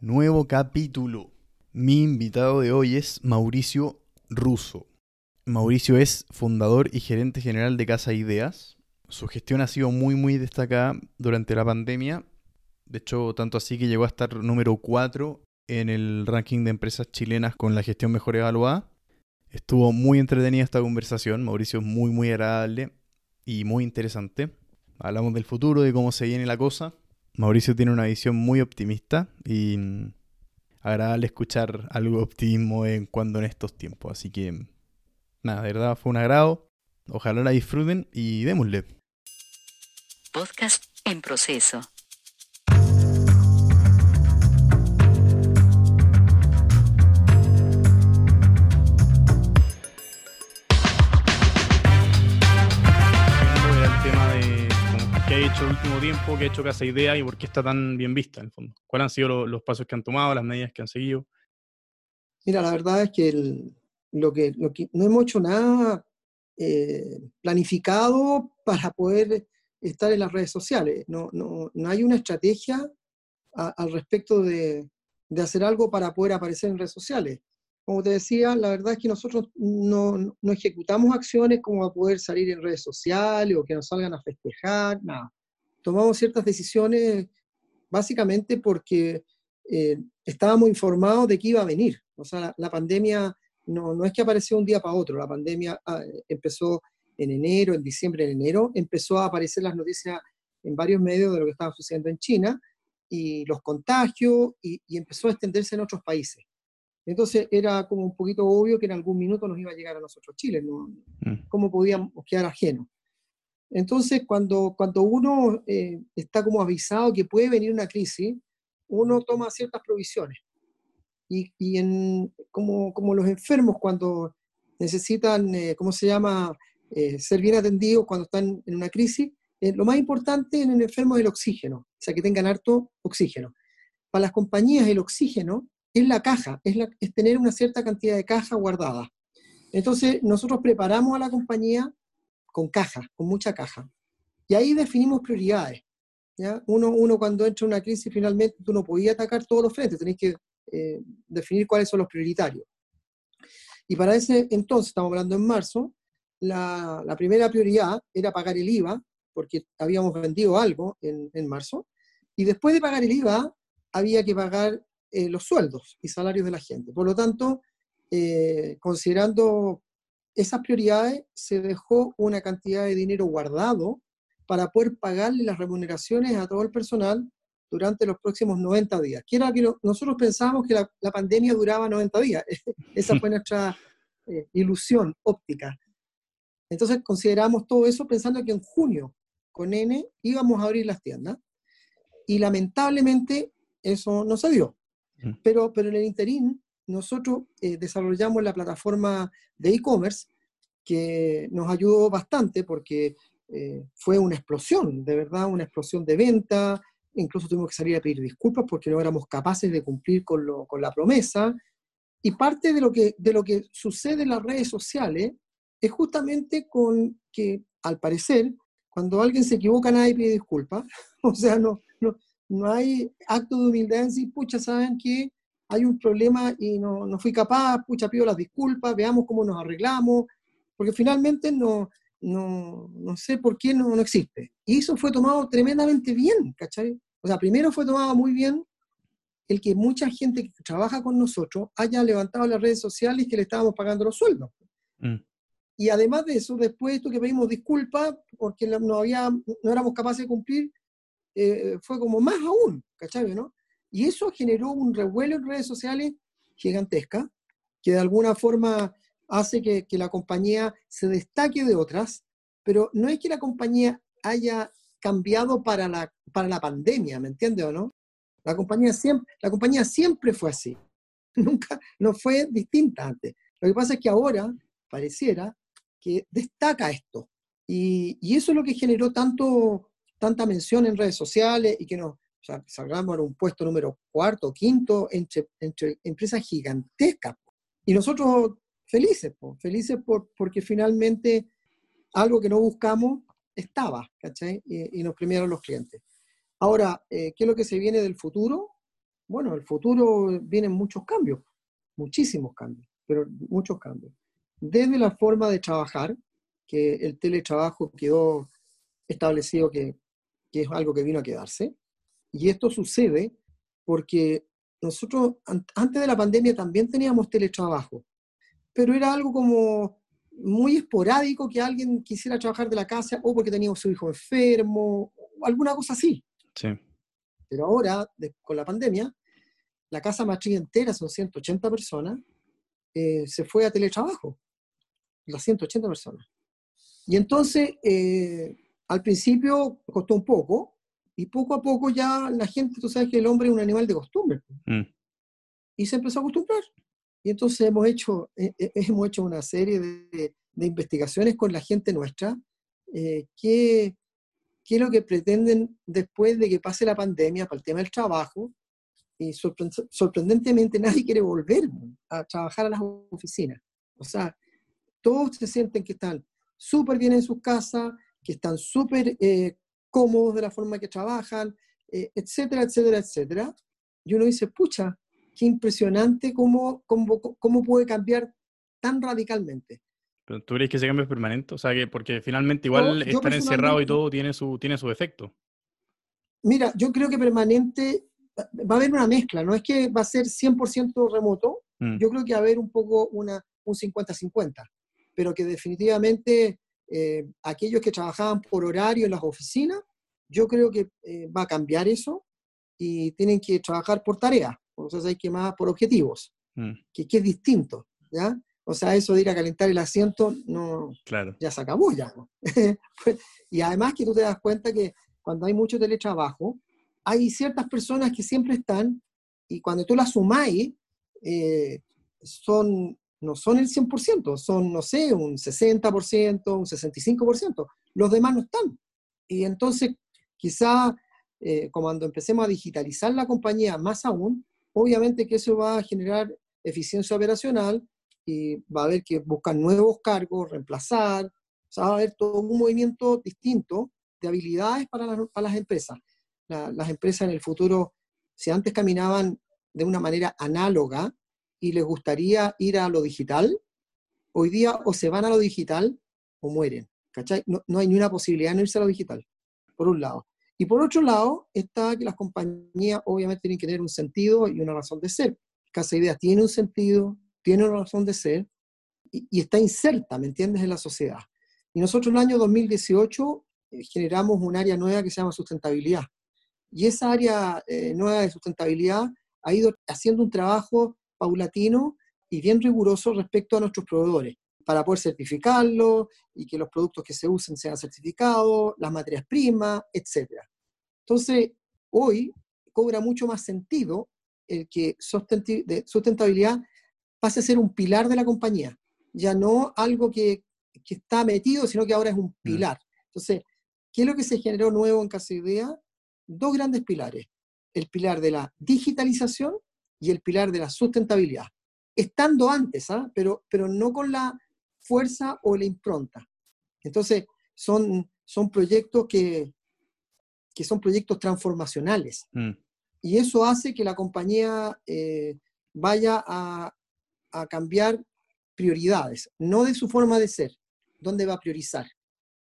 Nuevo capítulo. Mi invitado de hoy es Mauricio Russo. Mauricio es fundador y gerente general de Casa Ideas. Su gestión ha sido muy muy destacada durante la pandemia. De hecho, tanto así que llegó a estar número 4 en el ranking de empresas chilenas con la gestión mejor evaluada. Estuvo muy entretenida esta conversación. Mauricio es muy muy agradable y muy interesante. Hablamos del futuro, de cómo se viene la cosa. Mauricio tiene una visión muy optimista y agradable escuchar algo de optimismo en cuando en estos tiempos. Así que, nada, de verdad fue un agrado. Ojalá la disfruten y démosle. Podcast en proceso. Ha hecho el último tiempo, qué ha hecho Casa Idea y por qué está tan bien vista en el fondo. ¿Cuáles han sido lo- los pasos que han tomado, las medidas que han seguido? Mira, la verdad es que, lo que, lo que no hemos hecho nada eh, planificado para poder estar en las redes sociales. No, no, no hay una estrategia al respecto de, de hacer algo para poder aparecer en redes sociales. Como te decía, la verdad es que nosotros no, no ejecutamos acciones como a poder salir en redes sociales o que nos salgan a festejar, nada. Tomamos ciertas decisiones básicamente porque eh, estábamos informados de que iba a venir. O sea, la, la pandemia no, no es que apareció un día para otro, la pandemia ah, empezó en enero, en diciembre, en enero, empezó a aparecer las noticias en varios medios de lo que estaba sucediendo en China y los contagios y, y empezó a extenderse en otros países. Entonces era como un poquito obvio que en algún minuto nos iba a llegar a nosotros Chile, ¿no? Mm. ¿Cómo podíamos quedar ajenos? Entonces, cuando, cuando uno eh, está como avisado que puede venir una crisis, uno toma ciertas provisiones. Y, y en, como, como los enfermos cuando necesitan, eh, ¿cómo se llama?, Eh, ser bien atendidos cuando están en una crisis, eh, lo más importante en el enfermo es el oxígeno, o sea, que tengan harto oxígeno. Para las compañías el oxígeno es la caja, es, la, es tener una cierta cantidad de caja guardada. Entonces, nosotros preparamos a la compañía con caja, con mucha caja. Y ahí definimos prioridades. ¿ya? Uno, uno cuando entra en una crisis, finalmente tú no podías atacar todos los frentes, tenés que eh, definir cuáles son los prioritarios. Y para ese entonces, estamos hablando en marzo, la, la primera prioridad era pagar el IVA, porque habíamos vendido algo en, en marzo, y después de pagar el IVA, había que pagar eh, los sueldos y salarios de la gente. Por lo tanto, eh, considerando esas prioridades, se dejó una cantidad de dinero guardado para poder pagarle las remuneraciones a todo el personal durante los próximos 90 días. Que era que nosotros pensábamos que la, la pandemia duraba 90 días. Esa fue nuestra eh, ilusión óptica. Entonces consideramos todo eso pensando que en junio, con N, íbamos a abrir las tiendas. Y lamentablemente eso no se dio. Mm. Pero, pero en el interín, nosotros eh, desarrollamos la plataforma de e-commerce que nos ayudó bastante porque eh, fue una explosión, de verdad, una explosión de venta. Incluso tuvimos que salir a pedir disculpas porque no éramos capaces de cumplir con, lo- con la promesa. Y parte de lo, que, de lo que sucede en las redes sociales es justamente con que, al parecer, cuando alguien se equivoca, nadie pide disculpas. O sea, no, no, no hay acto de humildad en decir, pucha, ¿saben que Hay un problema y no, no fui capaz, pucha, pido las disculpas, veamos cómo nos arreglamos, porque finalmente no, no, no sé por qué no, no existe. Y eso fue tomado tremendamente bien, ¿cachai? O sea, primero fue tomado muy bien el que mucha gente que trabaja con nosotros haya levantado las redes sociales que le estábamos pagando los sueldos. Mm. Y además de eso, después de esto que pedimos disculpas porque no, había, no éramos capaces de cumplir, eh, fue como más aún, ¿cachai? ¿no? Y eso generó un revuelo en redes sociales gigantesca, que de alguna forma hace que, la compañía se destaque de otras, pero no es que la compañía haya cambiado para la, para la pandemia, ¿me entiendes o no? La compañía, siempre, la compañía siempre fue así, nunca, no fue distinta antes. Lo que pasa es que ahora pareciera que destaca esto. Y, y eso es lo que generó tanto, tanta mención en redes sociales y que nos sea, salgamos en un puesto número cuarto, quinto, entre, empresas gigantescas. Y nosotros felices, felices por, porque finalmente algo que no buscamos estaba, ¿cachai? Y, y nos premiaron los clientes. Ahora, eh, ¿qué es lo que se viene del futuro? bueno, el futuro vienen muchos cambios, muchísimos cambios, pero muchos cambios. Desde la forma de trabajar, que el teletrabajo quedó establecido que, que es algo que vino a quedarse, y esto sucede porque nosotros antes de la pandemia también teníamos teletrabajo, pero era algo como muy esporádico que alguien quisiera trabajar de la casa o porque tenía su hijo enfermo, o alguna cosa así. Sí. Pero ahora, con la pandemia, la casa matriz entera, son 180 personas, eh, se fue a teletrabajo. Las 180 personas. Y entonces, eh, al principio costó un poco, y poco a poco ya la gente, tú sabes que el hombre es un animal de costumbre. Mm. Y se empezó a acostumbrar. Y entonces hemos hecho, eh, hemos hecho una serie de, de, investigaciones con la gente nuestra, eh, que, qué es lo que pretenden después de que pase la pandemia para el tema del trabajo, y sorprendentemente nadie quiere volver a trabajar a las oficinas. O sea, todos se sienten que están súper bien en sus casas, que están súper eh, cómodos de la forma que trabajan, eh, etcétera, etcétera, etcétera. Y uno dice, pucha, qué impresionante cómo, cómo, cómo puede cambiar tan radicalmente. ¿Pero tú crees que ese cambio es permanente? O sea, que porque finalmente igual estar encerrado y todo tiene su, tiene su efecto. Mira, yo creo que permanente va a haber una mezcla, no es que va a ser 100% remoto, mm. yo creo que va a haber un poco una, un 50-50, pero que definitivamente eh, aquellos que trabajaban por horario en las oficinas, yo creo que eh, va a cambiar eso y tienen que trabajar por tareas, o sea, hay que más por objetivos, mm. que, que, es distinto, ¿ya? O sea, eso de ir a calentar el asiento, no, claro. ya se acabó ya. y además que tú te das cuenta que cuando hay mucho teletrabajo, hay ciertas personas que siempre están y cuando tú las sumáis, eh, son, no son el 100%, son, no sé, un 60%, un 65%. Los demás no están. Y entonces, quizá eh, cuando empecemos a digitalizar la compañía más aún, obviamente que eso va a generar eficiencia operacional y va a haber que buscar nuevos cargos, reemplazar, o sea, va a haber todo un movimiento distinto de habilidades para, para las empresas las empresas en el futuro, si antes caminaban de una manera análoga y les gustaría ir a lo digital, hoy día o se van a lo digital o mueren. No, no hay ni una posibilidad de no irse a lo digital, por un lado. Y por otro lado, está que las compañías obviamente tienen que tener un sentido y una razón de ser. Casa Ideas tiene un sentido, tiene una razón de ser y, y, está inserta, ¿me entiendes?, en la sociedad. Y nosotros en el año 2018 eh, generamos un área nueva que se llama sustentabilidad. Y esa área eh, nueva de sustentabilidad ha ido haciendo un trabajo paulatino y bien riguroso respecto a nuestros proveedores, para poder certificarlo y que los productos que se usen sean certificados, las materias primas, etc. Entonces, hoy cobra mucho más sentido el que sustentabilidad pase a ser un pilar de la compañía, ya no algo que, que está metido, sino que ahora es un mm. pilar. Entonces, ¿qué es lo que se generó nuevo en Casa Idea? dos grandes pilares, el pilar de la digitalización y el pilar de la sustentabilidad, estando antes, ¿ah? pero, pero no con la fuerza o la impronta. Entonces, son, son proyectos que, que son proyectos transformacionales. Mm. Y eso hace que la compañía eh, vaya a, a cambiar prioridades, no de su forma de ser, dónde va a priorizar.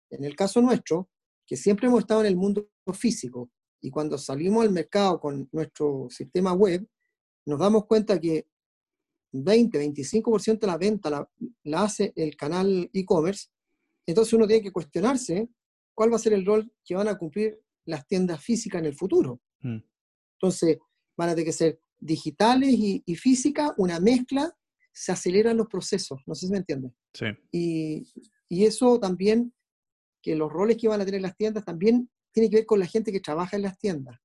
En el caso nuestro, que siempre hemos estado en el mundo físico, y cuando salimos al mercado con nuestro sistema web, nos damos cuenta que 20, 25% de la venta la, hace el canal e-commerce. Entonces uno tiene que cuestionarse cuál va a ser el rol que van a cumplir las tiendas físicas en el futuro. Mm. Entonces van a tener que ser digitales y, y físicas, una mezcla, se aceleran los procesos, no sé si me entienden. Sí. Y, y eso también, que los roles que van a tener las tiendas también tiene que ver con la gente que trabaja en las tiendas.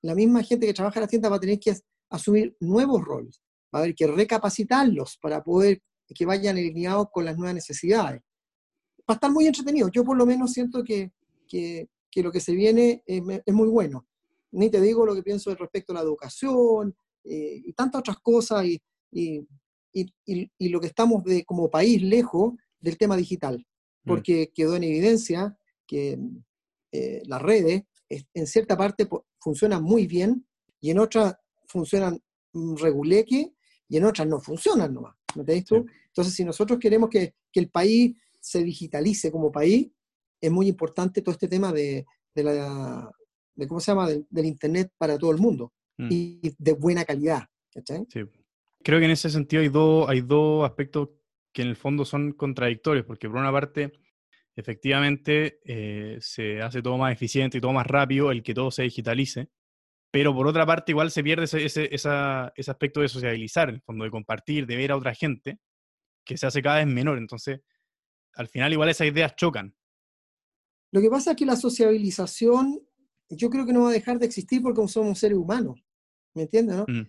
La misma gente que trabaja en las tiendas va a tener que asumir nuevos roles, va a haber que recapacitarlos para poder que vayan alineados con las nuevas necesidades. Va a estar muy entretenido. Yo por lo menos siento que, que, que lo que se viene es, es, muy bueno. Ni te digo lo que pienso respecto a la educación eh, y tantas otras cosas y, y, y, y, lo que estamos de, como país lejos del tema digital, mm. porque quedó en evidencia que eh, las redes en cierta parte funcionan muy bien y en otra funcionan mm, reguleque y en otras no funcionan nomás. ¿Me entendés tú? Entonces, si nosotros queremos que, que, el país se digitalice como país, es muy importante todo este tema de, de la, de, ¿cómo se llama?, del, del Internet para todo el mundo Mm. y de buena calidad. ¿cachai? Sí. Creo que en ese sentido hay dos, hay dos aspectos que en el fondo son contradictorios, porque por una parte, efectivamente, eh, se hace todo más eficiente y todo más rápido el que todo se digitalice, pero por otra parte igual se pierde ese, ese, esa- ese aspecto de sociabilizar, en el fondo de compartir, de ver a otra gente, que se hace cada vez menor. Entonces, al final igual esas ideas chocan. Lo que pasa es que la sociabilización yo creo que no va a dejar de existir porque somos seres humanos. ¿Me entiendes? No? Mm.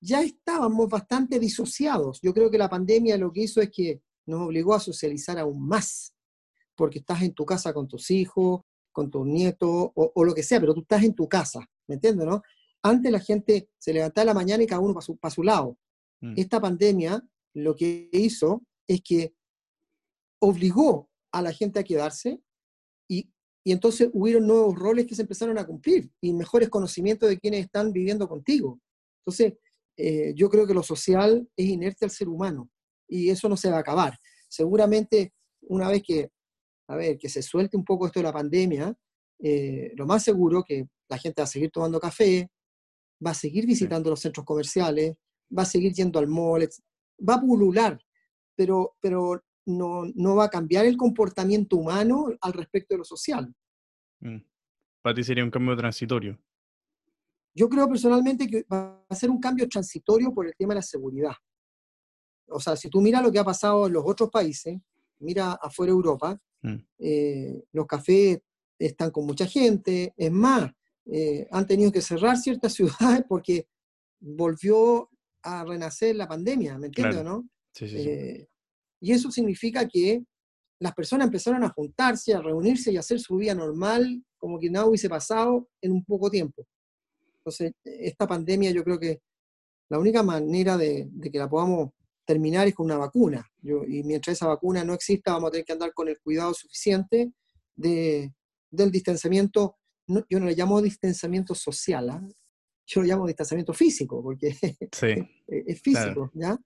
Ya estábamos bastante disociados. Yo creo que la pandemia lo que hizo es que nos obligó a socializar aún más, porque estás en tu casa con tus hijos, con tus nietos o, o lo que sea, pero tú estás en tu casa, ¿me entiendes? No? Antes la gente se levantaba en la mañana y cada uno para su, pa' su lado. Mm. Esta pandemia lo que hizo es que obligó a la gente a quedarse y, y entonces hubieron nuevos roles que se empezaron a cumplir y mejores conocimientos de quienes están viviendo contigo. Entonces, eh, yo creo que lo social es inerte al ser humano y eso no se va a acabar. Seguramente una vez que, a ver, que se suelte un poco esto de la pandemia, eh, lo más seguro que la gente va a seguir tomando café, va a seguir visitando los centros comerciales, va a seguir yendo al mall, va a pulular, pero, pero no, no va a cambiar el comportamiento humano al respecto de lo social. Mm. Para ti sería un cambio transitorio. Yo creo personalmente que va a ser un cambio transitorio por el tema de la seguridad. O sea, si tú miras lo que ha pasado en los otros países, mira afuera de Europa, Mm. eh, los cafés están con mucha gente, es más, eh, han tenido que cerrar ciertas ciudades porque volvió a renacer la pandemia, ¿me entiendes Claro. no? Sí, sí, sí. Eh, y eso significa que las personas empezaron a juntarse, a reunirse y a hacer su vida normal, como que nada hubiese pasado en un poco tiempo. Entonces, esta pandemia yo creo que la única manera de, de que la podamos terminar es con una vacuna. Yo- y mientras esa vacuna no exista, vamos a tener que andar con el cuidado suficiente de, del distanciamiento. No- yo no le llamo distanciamiento social, ¿ah? yo lo llamo distanciamiento físico, porque Sí, es físico, ¿ya?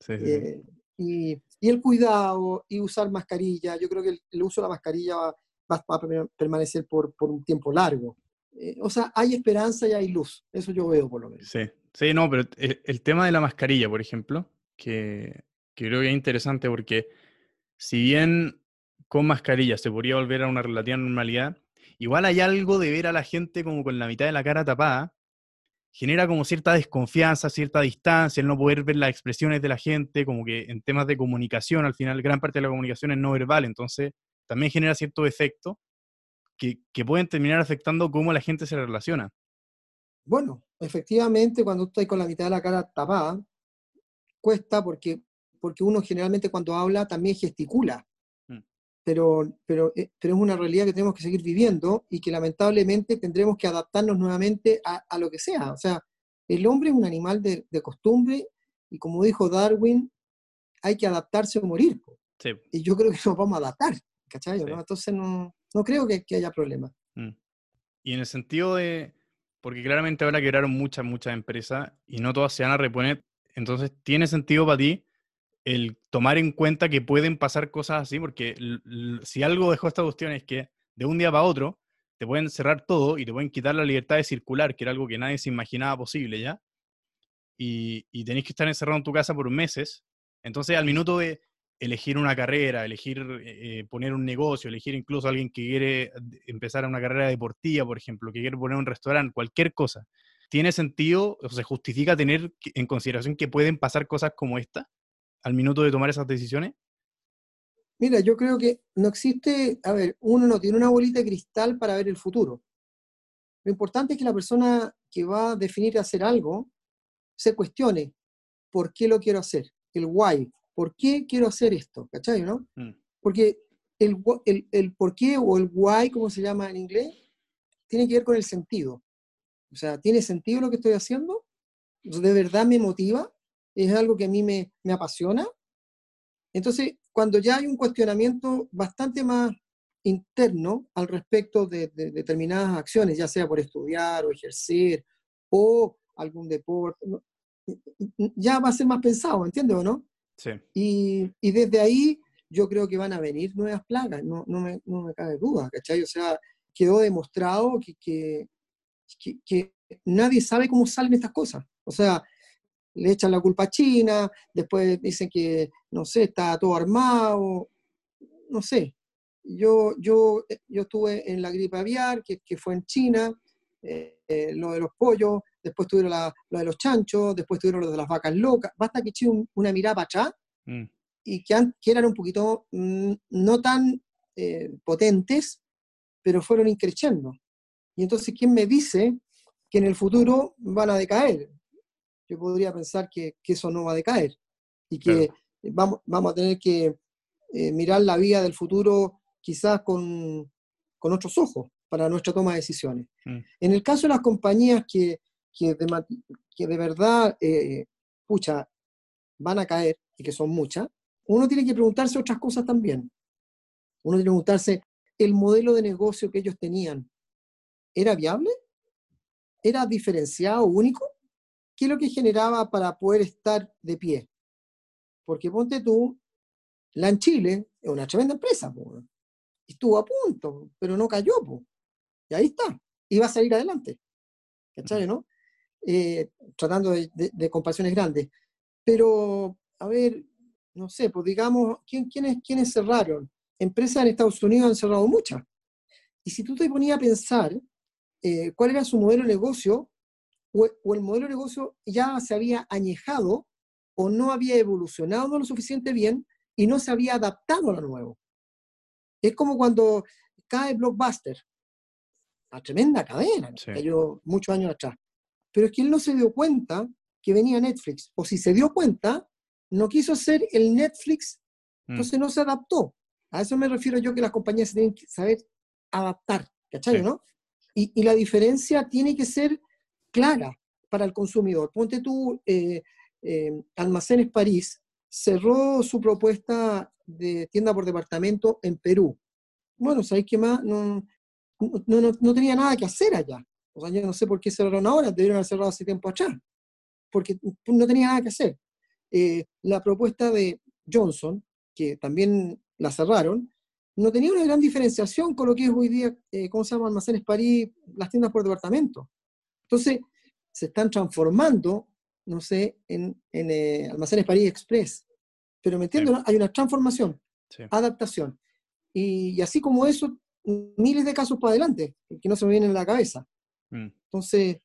sí, sí. Eh, y, y el cuidado y usar mascarilla, yo creo que el, el uso de la mascarilla va, va- a per- permanecer por, por un tiempo largo. Eh, o sea, hay esperanza y hay luz, eso yo veo por lo menos. Sí, sí, no, pero el, el tema de la mascarilla, por ejemplo, que, que creo que es interesante porque si bien con mascarilla se podría volver a una relativa normalidad, igual hay algo de ver a la gente como con la mitad de la cara tapada, genera como cierta desconfianza, cierta distancia, el no poder ver las expresiones de la gente, como que en temas de comunicación, al final gran parte de la comunicación es no verbal, entonces también genera cierto efecto que, que pueden terminar afectando cómo la gente se relaciona. Bueno, efectivamente, cuando estás con la mitad de la cara tapada, cuesta porque, porque uno generalmente cuando habla también gesticula. Pero, pero, eh, pero es una realidad que tenemos que seguir viviendo y que lamentablemente tendremos que adaptarnos nuevamente a, a lo que sea. O sea, el hombre es un animal de, de costumbre y como dijo Darwin, hay que adaptarse o morir. Sí. Y yo creo que nos vamos a adaptar, ¿cachai? Sí. ¿no? Entonces no, no creo que, que haya problema. Mm. Y en el sentido de, porque claramente ahora quebraron muchas, muchas empresas y no todas se van a reponer, entonces tiene sentido para ti el tomar en cuenta que pueden pasar cosas así, porque si algo dejó esta cuestión es que de un día para otro te pueden cerrar todo y te pueden quitar la libertad de circular, que era algo que nadie se imaginaba posible ya, y, y tenés que estar encerrado en tu casa por meses, entonces al minuto de elegir una carrera, elegir eh, eh, poner un negocio, elegir incluso a alguien que quiere empezar una carrera deportiva, por ejemplo, que quiere poner un restaurante, cualquier cosa, ¿tiene sentido o se justifica tener en consideración que pueden pasar cosas como esta al minuto de tomar esas decisiones? Mira, yo creo que no existe, a ver, uno no tiene una bolita de cristal para ver el futuro. Lo importante es que la persona que va a definir hacer algo se cuestione por qué lo quiero hacer, el why, por qué quiero hacer esto, ¿cachai? ¿no? Mm, Porque el, el, el por qué o el why, como se llama en inglés, tiene que ver con el sentido. O sea, ¿tiene sentido lo que estoy haciendo? ¿De verdad me motiva? ¿Es algo que a mí me, me apasiona? Entonces, cuando ya hay un cuestionamiento bastante más interno al respecto de, de determinadas acciones, ya sea por estudiar o ejercer, o, algún deporte. Ya va a ser más pensado, ¿entiendes o no? Sí. Y, y desde ahí yo creo que van a venir nuevas plagas, no, no, me, no me cabe duda, ¿cachai? O sea, quedó demostrado que, que, que, que nadie sabe cómo salen estas cosas. O sea, le echan la culpa a China, después dicen que, no sé, está todo armado, no sé. Yo, yo, yo estuve en la gripe aviar, que, que fue en China, eh, eh, lo de los pollos, después tuvieron la- lo de los chanchos, después tuvieron lo de las vacas locas. Basta que eche un- una mirada para atrás Mm. y que, que eran un poquito mm, no tan eh, potentes, pero fueron increciendo. Y entonces, ¿quién me dice que en el futuro van a decaer? Yo podría pensar que, que eso no va a decaer y que vamos, vamos a tener que eh, mirar la vida del futuro quizás con, con otros ojos para nuestra toma de decisiones. Mm. En el caso de las compañías que, que, de, que de verdad, eh, pucha, van a caer, y que son muchas, uno tiene que preguntarse otras cosas también. Uno tiene que preguntarse, ¿el modelo de negocio que ellos tenían era viable? ¿Era diferenciado, único? ¿Qué es lo que generaba para poder estar de pie? Porque ponte tú, la en Chile es una tremenda empresa, po, estuvo a punto, pero no cayó, po. y ahí está, va a salir adelante. ¿Cachai, no? Eh, tratando de, de- de comparaciones grandes. Pero, a ver, no sé, pues digamos, ¿quién, quiénes, ¿quiénes cerraron? Empresas en Estados Unidos han cerrado muchas. Y si tú te ponías a pensar eh, cuál era su modelo de negocio, o, o el modelo de negocio ya se había añejado o no había evolucionado lo suficiente bien y no se había adaptado a lo nuevo. Es como cuando cae Blockbuster, una tremenda cadena, Sí. cayó muchos años atrás. Pero es que él no se dio cuenta que venía Netflix, o si se dio cuenta, no quiso ser el Netflix, Mm. entonces no se adaptó. A eso me refiero yo que las compañías tienen que saber adaptar, ¿cachai, Sí. no? Y, y la diferencia tiene que ser clara para el consumidor. Ponte tú, eh, Almacenes París cerró su propuesta de tienda por departamento en Perú. Bueno, ¿sabéis qué más? No, no, no, no tenía nada que hacer allá. O sea, yo no sé por qué cerraron ahora, debieron haber cerrado hace tiempo atrás, porque no tenía nada que hacer. Eh, la propuesta de Johnson, que también la cerraron, no tenía una gran diferenciación con lo que es hoy día, eh, ¿cómo se llama? Almacenes París, las tiendas por departamento. Entonces, se están transformando, no sé, en, en eh, Almacenes París Express. Pero me entiendo, Sí. ¿no? Hay una transformación, Sí. adaptación. Y, y así como eso, miles de casos para adelante, que no se me vienen a la cabeza. Mm. Entonces,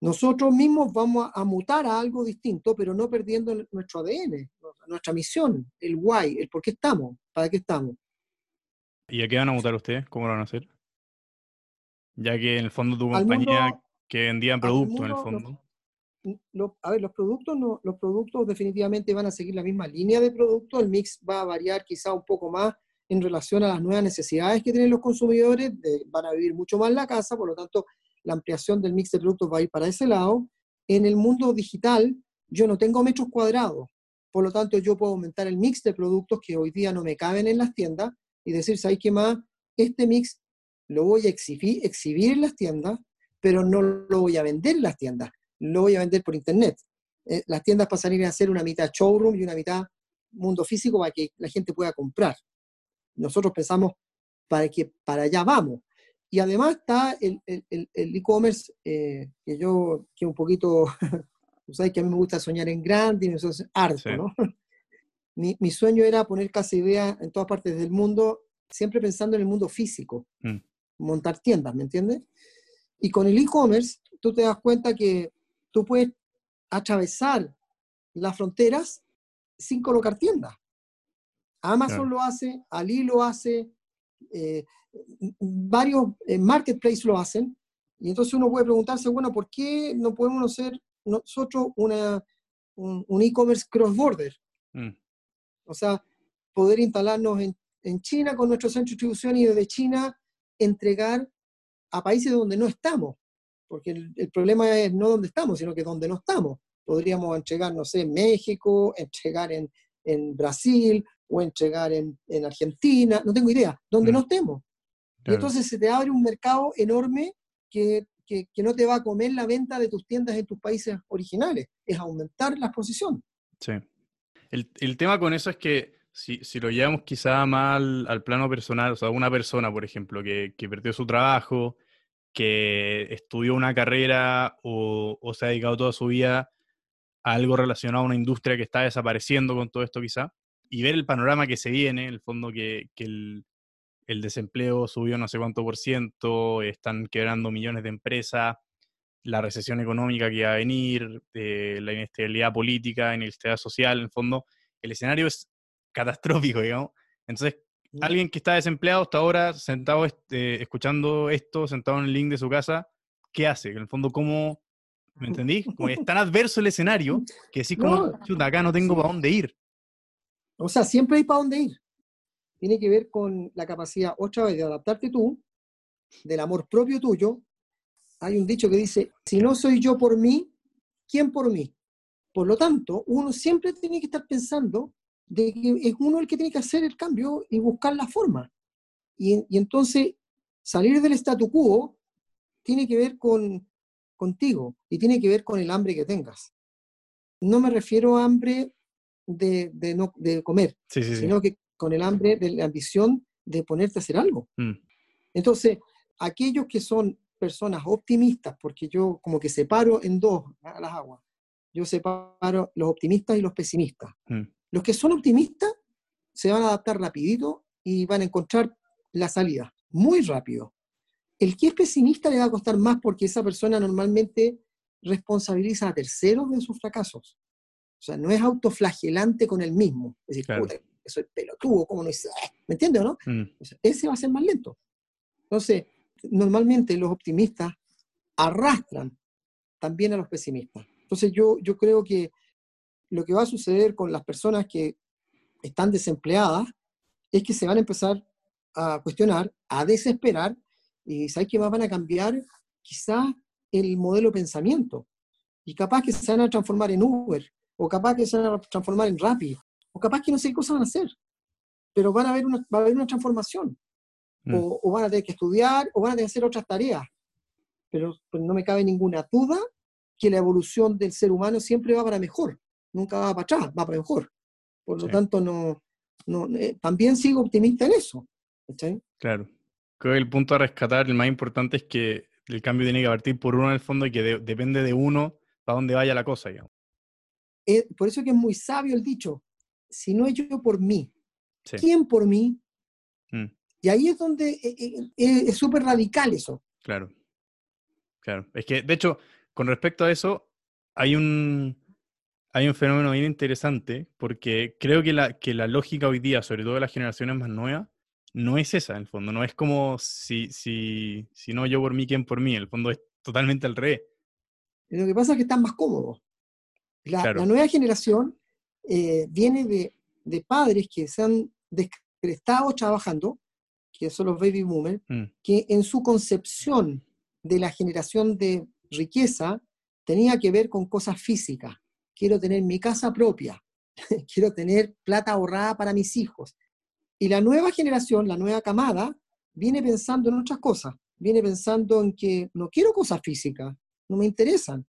nosotros mismos vamos a, a mutar a algo distinto, pero no perdiendo nuestro ADN, nuestra misión, el why, el por qué estamos, para qué estamos. ¿Y a qué van a mutar ustedes? ¿Cómo lo van a hacer? Ya que en el fondo tu compañía mundo- que vendía al productos en el fondo. Lo- a ver, los productos, no, los productos definitivamente van a seguir la misma línea de producto, el mix va a variar quizá un poco más en relación a las nuevas necesidades que tienen los consumidores, de- van a vivir mucho más la casa, por lo tanto, la ampliación del mix de productos va a ir para ese lado. En el mundo digital, yo no tengo metros cuadrados, por lo tanto, yo puedo aumentar el mix de productos que hoy día no me caben en las tiendas y decir, ¿sabes qué más? Este mix lo voy a exhibir, exhibir en las tiendas, pero no lo voy a vender en las tiendas, lo voy a vender por internet. Eh, las tiendas pasarían a ser una mitad showroom y una mitad mundo físico para que la gente pueda comprar. Nosotros pensamos para que para allá vamos. Y además está el el- el- el e-commerce, eh, que yo, que un poquito, tú sabes que a mí me gusta soñar en grande y me gusta harto, Sí. ¿no? Mi, mi sueño era poner casa idea en todas partes del mundo, siempre pensando en el mundo físico, Mm. montar tiendas, ¿me entiendes? Y con el e-commerce, tú te das cuenta que tú puedes atravesar las fronteras sin colocar tiendas. Amazon Claro. lo hace, Ali lo hace, eh, varios eh, marketplaces lo hacen, y entonces uno puede preguntarse, bueno, ¿por qué no podemos hacer nosotros una, un, un e-commerce cross-border? Mm. O sea, poder instalarnos en, en China con nuestro centro de distribución y desde China entregar a países donde no estamos. Porque el, el problema es no donde estamos, sino que donde no estamos. Podríamos entregar, no sé, en México, entregar en, en Brasil o entregar en, en Argentina, no tengo idea, donde Mm. no estemos. Y entonces se te abre un mercado enorme que que, que no te va a comer la venta de tus tiendas en tus países originales, es aumentar la exposición. Sí. El, el tema con eso es que si, si lo llevamos quizá más al, al plano personal, o sea, una persona, por ejemplo, que, que perdió su trabajo, que estudió una carrera o, o se ha dedicado toda su vida a algo relacionado a una industria que está desapareciendo con todo esto quizá, y ver el panorama que se viene, en el fondo que, el, desempleo subió no sé cuánto por ciento, están quebrando millones de empresas, la recesión económica que va a venir, eh, la inestabilidad política, inestabilidad social, en el fondo, el escenario es catastrófico, digamos. Entonces. Alguien que está desempleado hasta ahora, sentado este, escuchando esto, sentado en el link de su casa, ¿qué hace? En el fondo, ¿cómo? ¿Me entendí? Como es tan adverso el escenario que decís como, chuta, acá no tengo sí. para dónde ir. O sea, siempre hay para dónde ir. Tiene que ver con la capacidad, otra vez, de adaptarte tú, del amor propio tuyo. Hay un dicho que dice, si no soy yo por mí, ¿quién por mí? Por lo tanto, uno siempre tiene que estar pensando de que es uno el que tiene que hacer el cambio y buscar la forma. Y, y entonces, salir del statu quo tiene que ver con contigo y tiene que ver con el hambre que tengas. No me refiero a hambre de, de no, de comer, Sí, sí, sí. sino que con el hambre de la ambición de ponerte a hacer algo. Mm, Entonces, aquellos que son personas optimistas, porque yo como que separo en dos a las aguas, yo separo los optimistas y los pesimistas. mm, Los que son optimistas se van a adaptar rapidito y van a encontrar la salida muy rápido. El que es pesimista le va a costar más porque esa persona normalmente responsabiliza a terceros de sus fracasos. O sea, no es autoflagelante con él mismo. Es decir, Claro. puta, soy pelotudo, ¿cómo no hice? ¿Me entiendes o no? mm. O sea, ese va a ser más lento. Entonces, normalmente los optimistas arrastran también a los pesimistas. Entonces, yo, yo creo que lo que va a suceder con las personas que están desempleadas es que se van a empezar a cuestionar, a desesperar, y ¿sabes más van a cambiar? Quizás el modelo de pensamiento. Y capaz que se van a transformar en Uber, o capaz que se van a transformar en Rappi, o capaz que no sé qué cosas van a hacer. Pero van a haber una, va a haber una transformación Mm. o, o van a tener que estudiar, o van a tener que hacer otras tareas. Pero, pero no me cabe ninguna duda que la evolución del ser humano siempre va para mejor, nunca va para atrás, va para mejor. Por lo Sí. tanto, no, no, eh, también sigo optimista en eso. ¿cachai? Claro. Creo que el punto a rescatar, el más importante es que el cambio tiene que partir por uno en el fondo y que de- depende de uno para dónde vaya la cosa, digamos. Eh, por eso que es muy sabio el dicho, si no es yo por mí, Sí. ¿quién por mí? Mm, Y ahí es donde eh, eh, eh, es súper radical eso. claro. Claro. Es que, de hecho, con respecto a eso, hay un, hay un fenómeno bien interesante, porque creo que la, que la lógica hoy día, sobre todo de las generaciones más nuevas, no es esa, en el fondo. No es como si, si, si no yo por mí, ¿quién por mí? En el fondo es totalmente al revés. Lo que pasa es que están más cómodos. La, Claro. la nueva generación eh, viene de, de padres que se han descrestado trabajando, que son los baby boomers, Mm, que en su concepción de la generación de riqueza tenía que ver con cosas físicas. Quiero tener mi casa propia, quiero tener plata ahorrada para mis hijos. Y la nueva generación, la nueva camada, viene pensando en otras cosas. Viene pensando en que no quiero cosas físicas, no me interesan.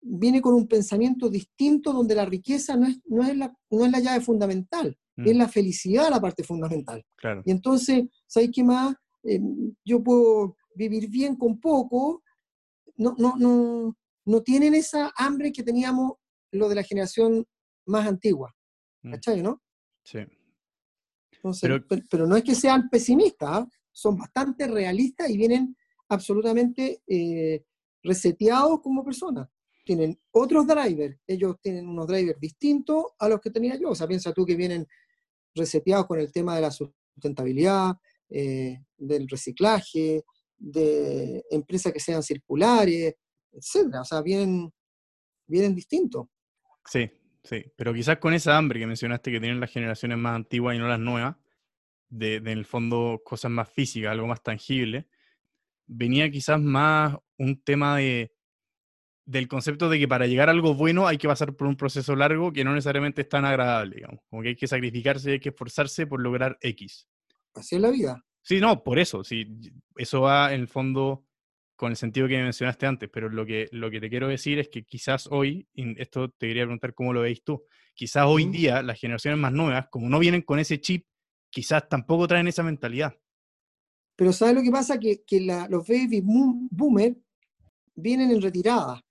Viene con un pensamiento distinto donde la riqueza no es, no es, la, no es la llave fundamental, mm, es la felicidad la parte fundamental. claro. Y entonces, ¿sabes qué más? Eh, yo puedo vivir bien con poco. No, no, no, no tienen esa hambre que teníamos lo de la generación más antigua. Mm, ¿Cachai, no? sí. Entonces, Pero- pero, pero no es que sean pesimistas, ¿ah? son bastante realistas y vienen absolutamente eh, reseteados como personas. Tienen otros drivers, ellos tienen unos drivers distintos a los que tenía yo. O sea, piensa tú que vienen reseteados con el tema de la sustentabilidad, eh, del reciclaje, de empresas que sean circulares, etcétera. O sea, vienen, vienen distintos. Sí, sí, pero quizás con esa hambre que mencionaste que tienen las generaciones más antiguas y no las nuevas, de, de en el fondo cosas más físicas, algo más tangible, venía quizás más un tema de, del concepto de que para llegar a algo bueno hay que pasar por un proceso largo que no necesariamente es tan agradable, digamos, como que hay que sacrificarse, hay que esforzarse por lograr X. Así es la vida. Sí, no, por eso, sí, eso va en el fondo con el sentido que mencionaste antes, pero lo que, lo que te quiero decir es que quizás hoy, y esto te quería preguntar cómo lo veis tú, quizás hoy Mm. día las generaciones más nuevas, como no vienen con ese chip, quizás tampoco traen esa mentalidad. Pero ¿sabes lo que pasa? Que, que la- los baby boom- boomers vienen en retirada.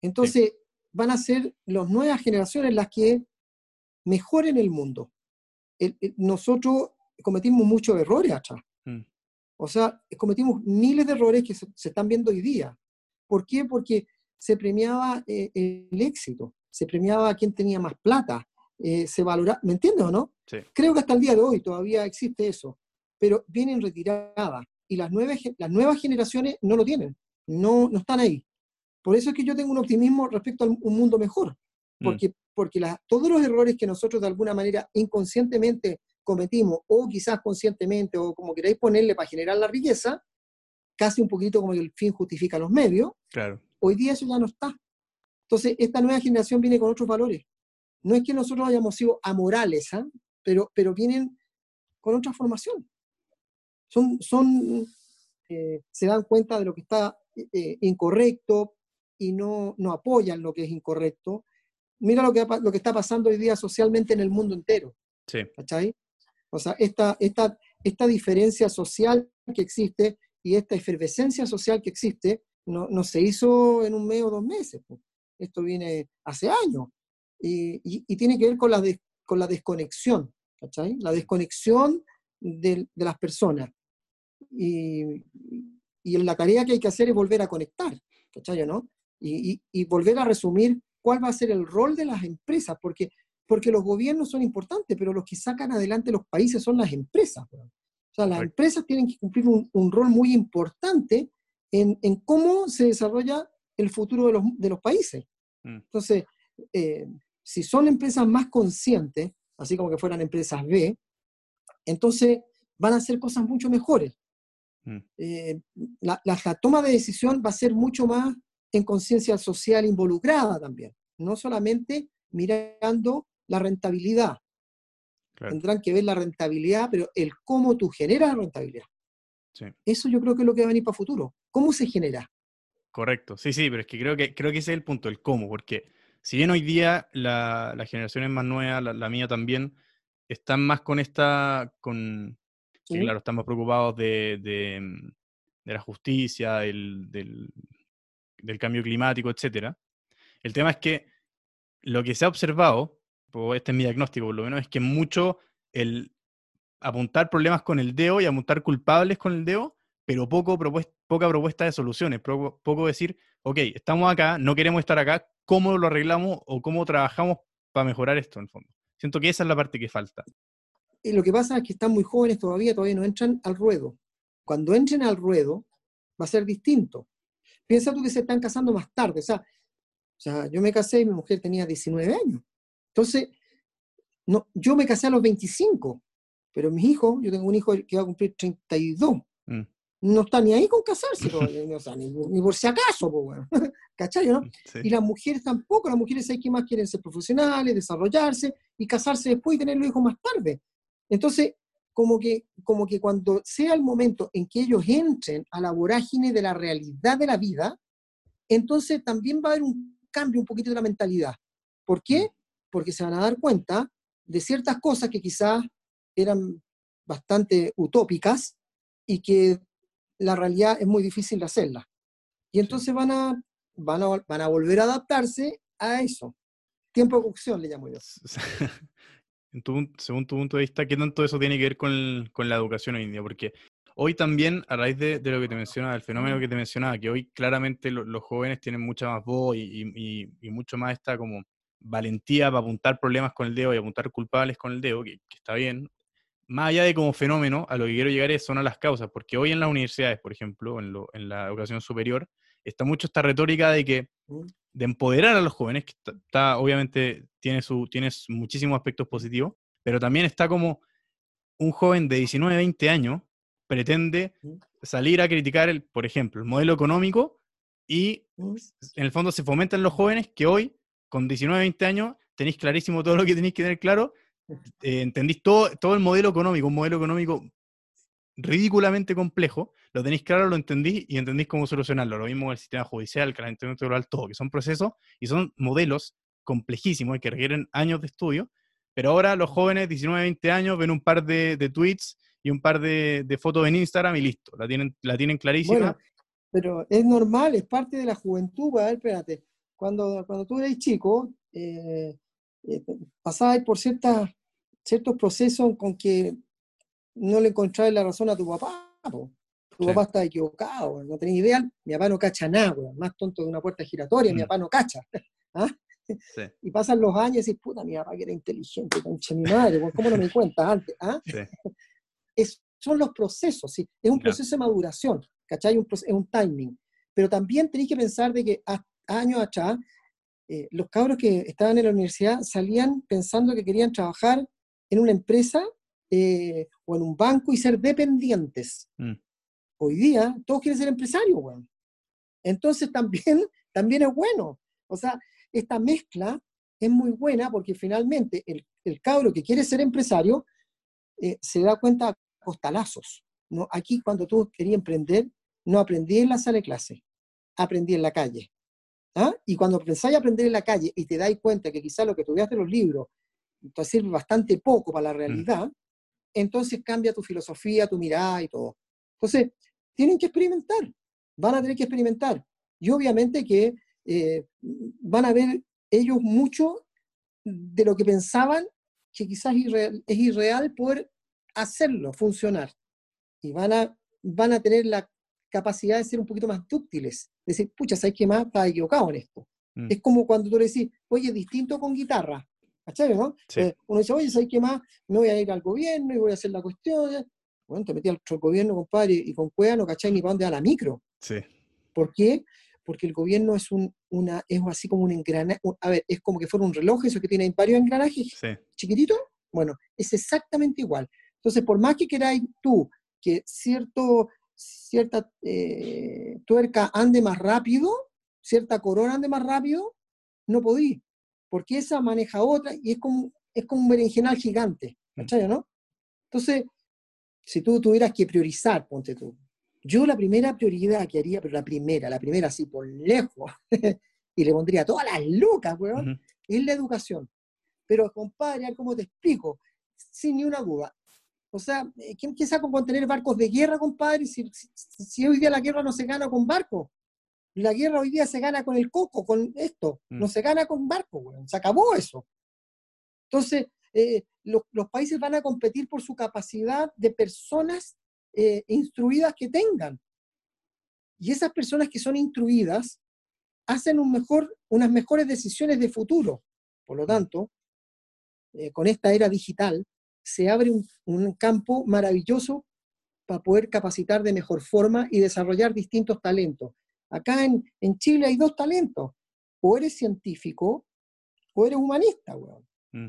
Entonces, van a ser las nuevas generaciones las que mejoren el mundo. El- el- nosotros cometimos muchos errores atrás. O sea, cometimos miles de errores que se, se están viendo hoy día. ¿Por qué? Porque se premiaba eh, el éxito, se premiaba a quien tenía más plata, eh, se valoraba, ¿me entiendes o no? Sí. Creo que hasta el día de hoy todavía existe eso, pero vienen retiradas y las nuevas, ge- las nuevas generaciones no lo tienen, no, no están ahí. Por eso es que yo tengo un optimismo respecto a un mundo mejor, Mm. porque, porque la- todos los errores que nosotros de alguna manera inconscientemente cometimos, o quizás conscientemente, o como queráis ponerle para generar la riqueza, casi un poquito como que el fin justifica los medios, Claro. hoy día eso ya no está. Entonces, esta nueva generación viene con otros valores. No es que nosotros hayamos sido amorales, ¿ah? pero, pero vienen con otra formación. Son, son, eh, se dan cuenta de lo que está eh, incorrecto y no, no apoyan lo que es incorrecto. Mira lo que, lo que está pasando hoy día socialmente en el mundo entero. Sí. ¿cachai? O sea, esta, esta, esta diferencia social que existe y esta efervescencia social que existe no, no se hizo en un mes o dos meses. Esto viene hace años y, y- y tiene que ver con la, des- con la desconexión, ¿cachai? La desconexión del- de, las personas. Y, y la tarea que hay que hacer es volver a conectar, ¿cachai no? Y- y volver a resumir cuál va a ser el rol de las empresas, porque porque los gobiernos son importantes, pero los que sacan adelante los países son las empresas. O sea, las empresas tienen que cumplir un, un rol muy importante en, en cómo se desarrolla el futuro de los, de los países. Mm. Entonces, eh, si son empresas más conscientes, así como que fueran empresas B, entonces van a hacer cosas mucho mejores. Mm. Eh, la, la- la toma de decisión va a ser mucho más en conciencia social involucrada también, no solamente mirando la rentabilidad. Claro. Tendrán que ver la rentabilidad, pero el cómo tú generas la rentabilidad. Sí. Eso yo creo que es lo que va a venir para futuro. ¿Cómo se genera? Correcto, sí, sí, pero es que creo que, creo que ese es el punto, el cómo, porque si bien hoy día la, las generaciones más nuevas, la, la mía también, están más con esta, con, que ¿Sí? claro, están más preocupados de, de, de la justicia, del, del, del cambio climático, etcétera. El tema es que lo que se ha observado, este es mi diagnóstico por lo menos, es que mucho el apuntar problemas con el dedo y apuntar culpables con el dedo, pero poco propues- poca propuesta de soluciones, poco, poco decir, ok, estamos acá, no queremos estar acá, ¿cómo lo arreglamos o cómo trabajamos para mejorar esto en el fondo? Siento que esa es la parte que falta. Y lo que pasa es que están muy jóvenes todavía, todavía no entran al ruedo. Cuando entren al ruedo, va a ser distinto. Piensa tú que se están casando más tarde. O sea, o sea, yo me casé y mi mujer tenía 19 años. Entonces, no, yo me casé a los 25, pero mis hijos, yo tengo un hijo que va a cumplir 32. Mm, No está ni ahí con casarse, o sea, ni, ni por si acaso, po, weón. ¿cachai? no? sí. Y las mujeres tampoco, las mujeres hay que más quieren ser profesionales, desarrollarse y casarse después y tener los hijos más tarde. Entonces, como que, como que cuando sea el momento en que ellos entren a la vorágine de la realidad de la vida, entonces también va a haber un cambio un poquito de la mentalidad. ¿Por qué? Porque se van a dar cuenta de ciertas cosas que quizás eran bastante utópicas y que la realidad es muy difícil de hacerlas. Y entonces van a, van a, van a volver a adaptarse a eso. Tiempo de cocción le llamo yo. En tu pun- según tu punto de vista, ¿qué tanto eso tiene que ver con, el- con la educación hoy en día? Porque hoy también, a raíz de, de lo que te mencionaba, el fenómeno que te mencionaba, que hoy claramente lo- los jóvenes tienen mucha más voz y, y- y- y mucho más esta como valentía para apuntar problemas con el dedo y apuntar culpables con el dedo, que, que está bien. Más allá de como fenómeno, a lo que quiero llegar es son a las causas, porque hoy en las universidades, por ejemplo, en, lo- en la educación superior, está mucho esta retórica de que ¿Mm? de empoderar a los jóvenes, que está, está- obviamente tiene, su, tiene muchísimos aspectos positivos, pero también está como un joven de 19, 20 años pretende ¿Mm? salir a criticar, el, por ejemplo, el modelo económico y ¿Mm? en el fondo se fomentan los jóvenes que hoy, con 19, 20 años, tenéis clarísimo todo lo que tenéis que tener claro, eh, entendís todo, todo el modelo económico, un modelo económico ridículamente complejo, lo tenéis claro, lo entendís y entendís cómo solucionarlo. Lo mismo el sistema judicial, calentamiento global, todo, que son procesos y son modelos complejísimos y que requieren años de estudio. Pero ahora los jóvenes, 19, 20 años, ven un par de, de tweets y un par de, de, fotos en Instagram y listo, la tienen, la tienen clarísima. Bueno, pero es normal, es parte de la juventud. A ver, espérate, cuando, cuando tú eres chico, eh, eh, pasabas por ciertas, ciertos procesos con que no le encontrabas la razón a tu papá. Po. Tu Sí. papá está equivocado, no tenés idea. Mi papá no cacha nada, más tonto que una puerta giratoria, mi Mm. papá no cacha. ¿ah? Sí, Y pasan los años y dices, puta, mi papá que era inteligente, concha de mi madre, ¿cómo no me di cuenta antes? ¿ah? sí, es- son los procesos, ¿sí? es un proceso de maduración, ¿cachai? Un es un timing. Pero también tenéis que pensar de que a- años atrás, eh, los cabros que estaban en la universidad salían pensando que querían trabajar en una empresa eh, o en un banco y ser dependientes. Mm. Hoy día todos quieren ser empresarios, weón. Entonces también, también es bueno. O sea, esta mezcla es muy buena porque finalmente el, el cabro que quiere ser empresario eh, se da cuenta a costalazos. ¿no? Aquí cuando tú querías emprender, no aprendí en la sala de clase, aprendí en la calle. ¿Ah? Y cuando pensáis aprender en la calle y te dais cuenta que quizás lo que estudiaste en los libros te sirve bastante poco para la realidad, entonces cambia tu filosofía, tu mirada y todo. Entonces, tienen que experimentar, van a tener que experimentar. Y obviamente que eh, van a ver ellos mucho de lo que pensaban que quizás irreal- es irreal poder hacerlo funcionar. Y van a, van a tener la capacidad de ser un poquito más dúctiles. Decir, pucha, ¿sabes qué más? Estaba equivocado en esto. Mm. Es como cuando tú le decís, oye, distinto con guitarra. ¿Cachai, no? Sí. Eh, uno dice, oye, ¿sabes qué más? Me voy a ir al gobierno y voy a hacer la cuestión. eh". Bueno, te metí al gobierno, compadre, y con cueva no cachai ni para dónde va la micro. sí, ¿Por qué? Porque el gobierno es un, una, es así como un engranaje, a ver, es como que fuera un reloj, eso que tiene varios engranajes sí, chiquitito, bueno, es exactamente igual. Entonces, por más que queráis tú que cierto, cierta eh, tuerca ande más rápido, cierta corona ande más rápido, no podí, porque esa maneja otra y es como, es como un berenjenal gigante, ¿cachai, o no? Entonces, si tú tuvieras que priorizar, ponte tú, yo la primera prioridad que haría, pero la primera, la primera así por lejos, y le pondría todas las lucas, weón, ujú, es la educación. Pero, compadre, ¿cómo te explico? Sin ni una duda. O sea, ¿quién, quién sabe con tener barcos de guerra, compadre? Si, si- si hoy día la guerra no se gana con barcos. La guerra hoy día se gana con el coco, con esto. Mm. No se gana con barcos, weón. Se acabó eso. Entonces, eh, los, los países van a competir por su capacidad de personas eh, instruidas que tengan. Y esas personas que son instruidas hacen un mejor, unas mejores decisiones de futuro. Por lo tanto, eh, con esta era digital, se abre un, un campo maravilloso para poder capacitar de mejor forma y desarrollar distintos talentos. Acá en, en Chile hay dos talentos. O eres científico o eres humanista, weón. mm,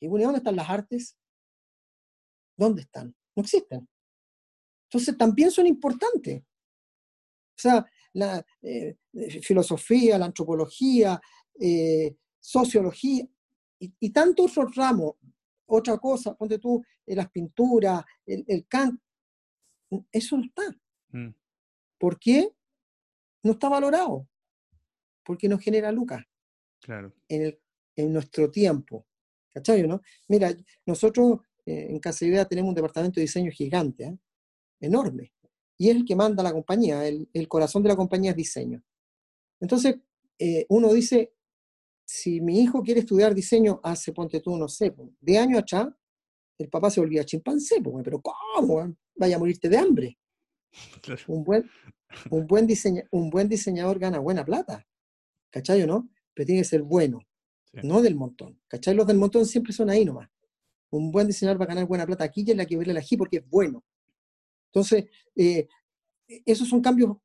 ¿Y bueno, ¿y dónde están las artes? ¿Dónde están? No existen. Entonces también son importantes. O sea, la eh, eh, filosofía, la antropología, eh, sociología y, y tantos otros ramos, otra cosa, ponte tú, eh, las pinturas, el, el canto, eso no está. mm, ¿Por qué? No está valorado. Porque no genera lucas claro, en, el- en nuestro tiempo. ¿Cachai, no? Mira, nosotros eh, en Casa Idea tenemos un departamento de diseño gigante, ¿eh? enorme, y es el que manda la compañía, el, el corazón de la compañía es diseño. Entonces, eh, uno dice, si mi hijo quiere estudiar diseño hace, ponte tú, no sé, de años atrás, el papá se volvía chimpancé, pero ¿cómo? Vaya a morirte de hambre. Un buen, un buen, diseña- un buen diseñador gana buena plata, ¿cachai o no? Pero tiene que ser bueno, Sí. no del montón. ¿Cachai? Los del montón siempre son ahí nomás. Un buen diseñador va a ganar buena plata aquí y es la que verle la ají porque es bueno. Entonces, eh, esos son cambios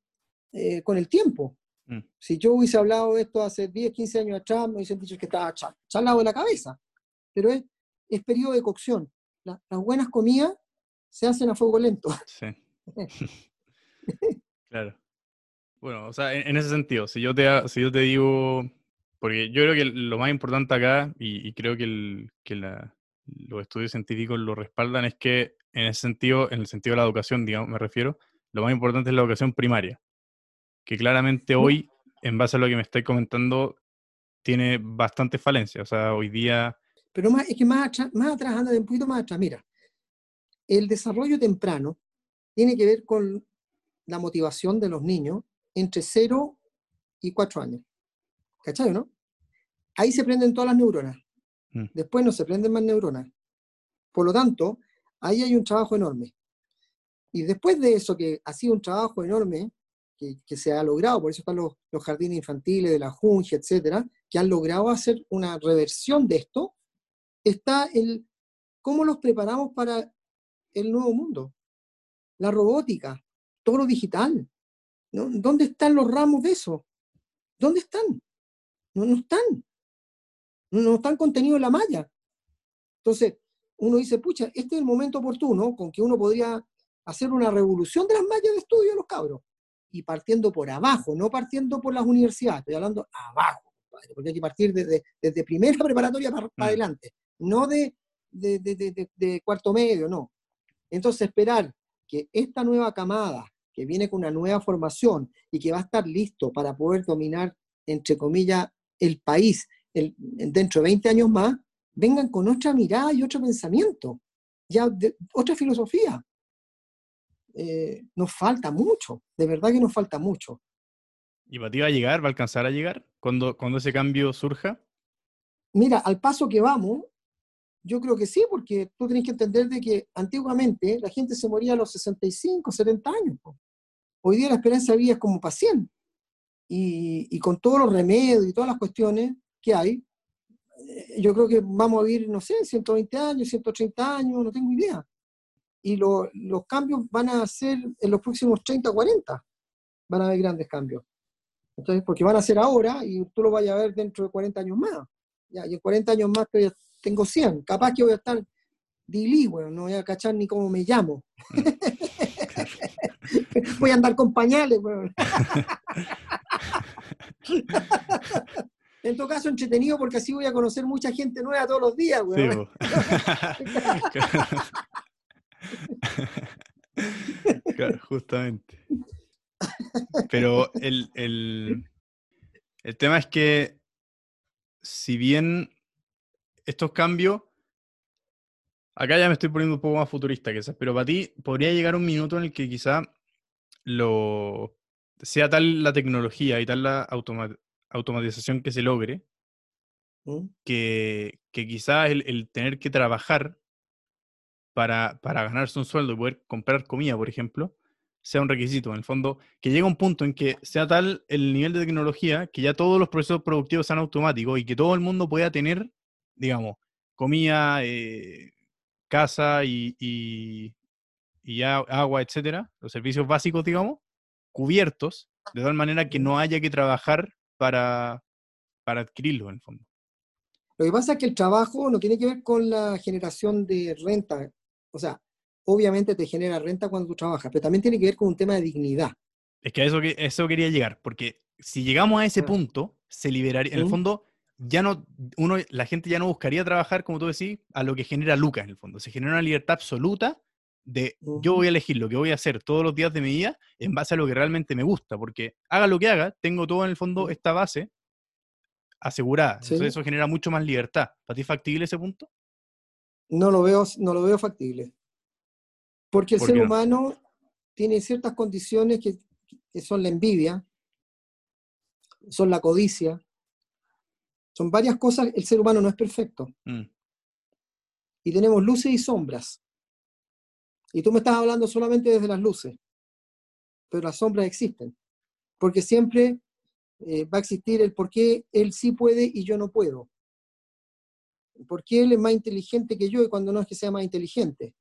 eh, con el tiempo. Mm. Si yo hubiese hablado de esto hace 10, 15 años atrás, me hubiesen dicho que estaba cha- chalado de la cabeza. Pero es, es periodo de cocción. La- las buenas comidas se hacen a fuego lento. sí. Claro. Bueno, o sea, en, en ese sentido, si yo te, ha- si yo te digo, porque yo creo que lo más importante acá, y, y creo que, el- que la- los estudios científicos lo respaldan, es que en ese sentido, en el sentido de la educación, digamos, me refiero, lo más importante es la educación primaria, que claramente hoy, en base a lo que me estáis comentando, tiene bastante falencia. O sea, hoy día... Pero más, es que más, atrás, más atrás, anda de un poquito más atrás, mira, el desarrollo temprano tiene que ver con la motivación de los niños entre 0 y 4 años. ¿Cachai, no? Ahí se prenden todas las neuronas. Mm. Después no se prenden más neuronas. Por lo tanto, ahí hay un trabajo enorme. Y después de eso, que ha sido un trabajo enorme, que, se ha logrado, por eso están los, los jardines infantiles de la Junge, etcétera, que han logrado hacer una reversión de esto, está el cómo los preparamos para el nuevo mundo. La robótica, todo lo digital. ¿Dónde están los ramos de eso? ¿Dónde están? No, no están. No, no están contenidos en la malla. Entonces, uno dice, pucha, este es el momento oportuno con que uno podría hacer una revolución de las mallas de estudio de los cabros. Y partiendo por abajo, no partiendo por las universidades, estoy hablando abajo, compadre, porque hay que partir desde, desde primera preparatoria para, para Mm. adelante, no de, de, de- de- de- de cuarto medio, no. Entonces, esperar que esta nueva camada, que viene con una nueva formación y que va a estar listo para poder dominar, entre comillas, el país el- dentro de 20 años más, vengan con otra mirada y otro pensamiento, ya de- otra filosofía. Eh, nos falta mucho, de verdad que nos falta mucho. ¿Y para ti va a llegar, va a alcanzar a llegar cuando, cuando ese cambio surja? Mira, al paso que vamos, yo creo que sí, porque tú tenés que entender de que antiguamente la gente se moría a los 65, 70 años. po. Hoy día la esperanza de vida es como 100. Y, y con todos los remedios y todas las cuestiones que hay, eh, yo creo que vamos a vivir, no sé, 120 años, 130 años, no tengo idea. Y lo- los cambios van a ser en los próximos 30, 40. Van a haber grandes cambios. Entonces, porque van a ser ahora y tú lo vayas a ver dentro de 40 años más. Ya, y en 40 años más tengo 100. Capaz que voy a estar dilí, bueno, no voy a cachar ni cómo me llamo. voy a andar con pañales, weón. en todo caso, entretenido porque así voy a conocer mucha gente nueva todos los días, Sí, weón. po. Claro, justamente. Pero el, el- el tema es que, si bien estos cambios, acá ya me estoy poniendo un poco más futurista quizás, pero para ti podría llegar un minuto en el que quizá lo sea tal la tecnología y tal la automa- automatización que se logre, ¿Mm? que, que quizás el, el tener que trabajar para, para ganarse un sueldo y poder comprar comida, por ejemplo, sea un requisito. En el fondo, que llegue un punto en que sea tal el nivel de tecnología que ya todos los procesos productivos sean automáticos y que todo el mundo pueda tener, digamos, comida, eh, casa y, y, y agua, etcétera, los servicios básicos, digamos, cubiertos, de tal manera que no haya que trabajar para, para adquirirlo, en el fondo. Lo que pasa es que el trabajo no tiene que ver con la generación de renta. O sea, obviamente te genera renta cuando tú trabajas, pero también tiene que ver con un tema de dignidad. Es que a eso, eso quería llegar, porque si llegamos a ese punto, se liberaría, en el fondo, ya no, uno, la gente ya no buscaría trabajar, como tú decís, a lo que genera Lucas, en el fondo. Se genera una libertad absoluta de yo voy a elegir lo que voy a hacer todos los días de mi vida en base a lo que realmente me gusta, porque haga lo que haga, tengo todo en el fondo esta base asegurada. Entonces eso genera mucho más libertad. ¿Para ti es factible ese punto? No lo veo, no lo veo factible. Porque el ¿Por ser humano tiene ciertas condiciones que, que son la envidia, son la codicia, son varias cosas. El ser humano no es perfecto. Mm, y tenemos luces y sombras. Y tú me estás hablando solamente desde las luces, pero las sombras existen, porque siempre eh, va a existir el por qué él sí puede y yo no puedo. ¿Por qué él es más inteligente que yo y cuando no es que sea más inteligente?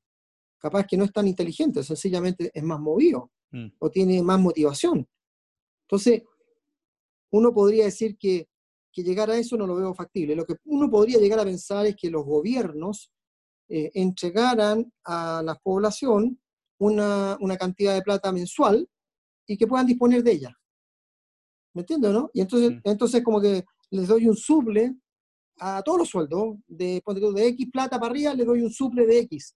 Capaz que no es tan inteligente, sencillamente es más movido mm. o tiene más motivación. Entonces, uno podría decir que, que llegar a eso no lo veo factible. Lo que uno podría llegar a pensar es que los gobiernos eh, entregaran a la población una, una cantidad de plata mensual y que puedan disponer de ella. ¿Me entiendes, no? Y entonces, Mm. entonces como que les doy un suple a todos los sueldos, de, de X plata para arriba, les doy un suple de X.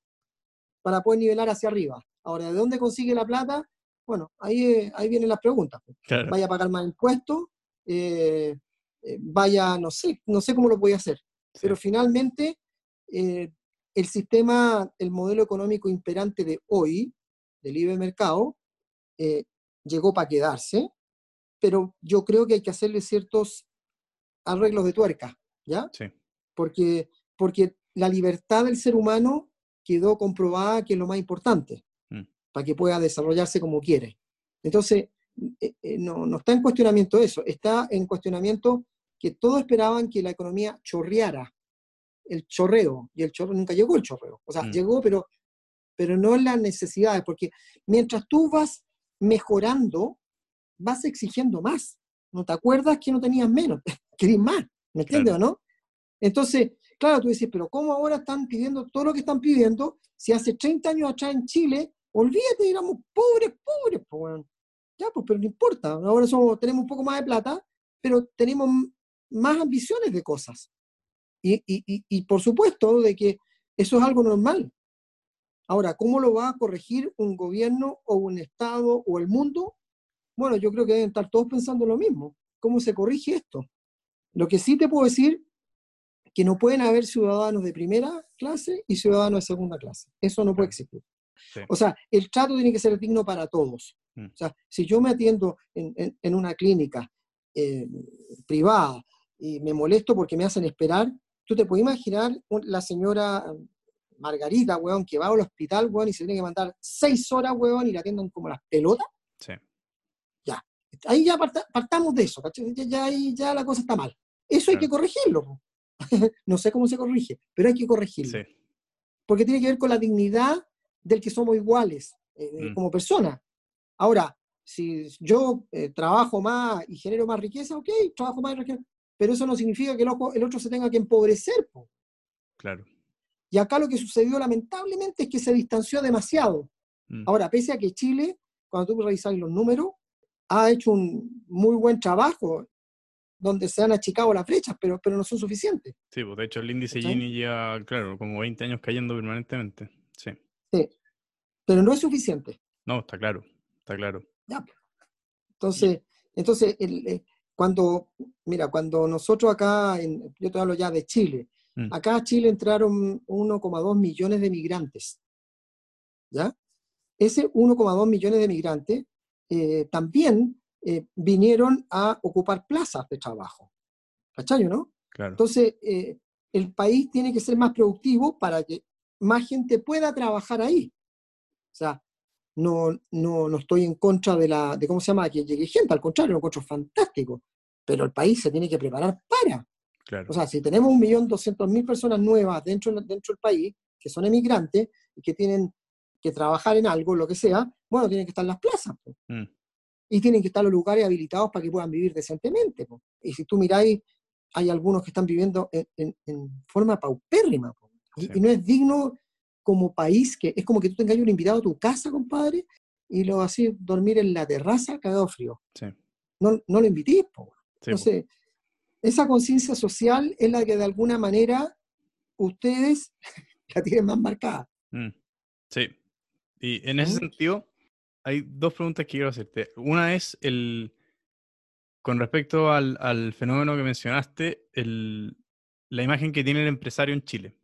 para poder nivelar hacia arriba. Ahora, ¿de dónde consigue la plata? Bueno, ahí, eh, ahí vienen las preguntas. pues. Claro. Vaya a pagar más impuestos, eh, eh, vaya, no sé, no sé cómo lo voy a hacer. Sí. Pero finalmente, eh, el sistema, el modelo económico imperante de hoy, del libre mercado, eh, llegó para quedarse, pero yo creo que hay que hacerle ciertos arreglos de tuerca, ¿ya? Sí. Porque, porque la libertad del ser humano quedó comprobada que es lo más importante, Mm. para que pueda desarrollarse como quiere. Entonces, eh, eh, no, no está en cuestionamiento eso, está en cuestionamiento que todos esperaban que la economía chorreara, el chorreo, y el chorreo nunca llegó el chorreo. O sea, Mm. llegó, pero, pero no las necesidades, porque mientras tú vas mejorando, vas exigiendo más. ¿No te acuerdas que no tenías menos? Querés más, ¿me entiendes Claro. o no? Entonces, claro, tú dices, pero ¿cómo ahora están pidiendo todo lo que están pidiendo? Si hace 30 años atrás en Chile, olvídate, éramos pobres, pobres, pues, weón. Ya, pues, pero no importa. Ahora somos, tenemos un poco más de plata, pero tenemos más ambiciones de cosas. Y, y, y, y por supuesto de que eso es algo normal. Ahora, ¿cómo lo va a corregir un gobierno o un Estado o el mundo? Bueno, yo creo que deben estar todos pensando lo mismo. ¿Cómo se corrige esto? Lo que sí te puedo decir que no pueden haber ciudadanos de primera clase y ciudadanos de segunda clase. Eso no puede existir. Sí. O sea, el trato tiene que ser digno para todos. Mm. O sea, si yo me atiendo en, en- en una clínica eh, privada y me molesto porque me hacen esperar, tú te puedes imaginar la señora Margarita, weón, que va al hospital, weón, y se tiene que mandar seis horas, weón, y la atiendan como las pelotas. Sí. Ahí ya parta- partamos de eso, ¿cachai? Ya, ya, ahí ya la cosa está mal. Eso hay que corregirlo. no sé cómo se corrige, pero hay que corregirlo. Sí. Porque tiene que ver con la dignidad del que somos iguales eh, eh, Mm. como persona. Ahora, si yo eh, trabajo más y genero más riqueza, ok, trabajo más y riqueza, pero eso no significa que el, ojo- el otro se tenga que empobrecer. po. Claro. Y acá lo que sucedió lamentablemente es que se distanció demasiado. Mm. Ahora, pese a que Chile, cuando tú revisas los números, ha hecho un muy buen trabajo donde se han achicado las brechas, pero, pero no son suficientes. Sí, pues de hecho el índice. Gini lleva, claro, como 20 años cayendo permanentemente. Sí. Sí. Pero no es suficiente. No, está claro, está claro. Ya, pues. Entonces, entonces el, eh, cuando, mira, cuando nosotros acá, en- yo te hablo ya de Chile, Mm. acá a Chile entraron 1,2 millones de migrantes. ¿Ya? Ese 1,2 millones de migrantes eh, también eh, vinieron a ocupar plazas de trabajo. ¿Cachai, no? Claro. Entonces, eh, el país tiene que ser más productivo para que más gente pueda trabajar ahí. O sea, no, no, no estoy en contra de la, de cómo se llama, que llegue gente, al contrario, lo encuentro fantástico. Pero el país se tiene que preparar para. Claro. O sea, si tenemos 1.200.000 personas nuevas dentro, dentro del país, que son emigrantes y que tienen que trabajar en algo, lo que sea, bueno, tienen que estar las plazas. Mm. Y tienen que estar los lugares habilitados para que puedan vivir decentemente. Y si tú miráis, hay algunos que están viviendo en, en- en forma paupérrima. Y, Sí. y no es digno como país, que es como que tú tengas un invitado a tu casa, compadre, y lo así dormir en la terraza cagado frío. Sí. No, no lo invitís. Sí, pues. Entonces, esa conciencia social es la que de alguna manera ustedes la tienen más marcada. Mm, Sí. Y en ese ¿Mm? sentido, hay dos preguntas que quiero hacerte. Una es el con respecto al, al fenómeno que mencionaste, el, la imagen que tiene el empresario en Chile.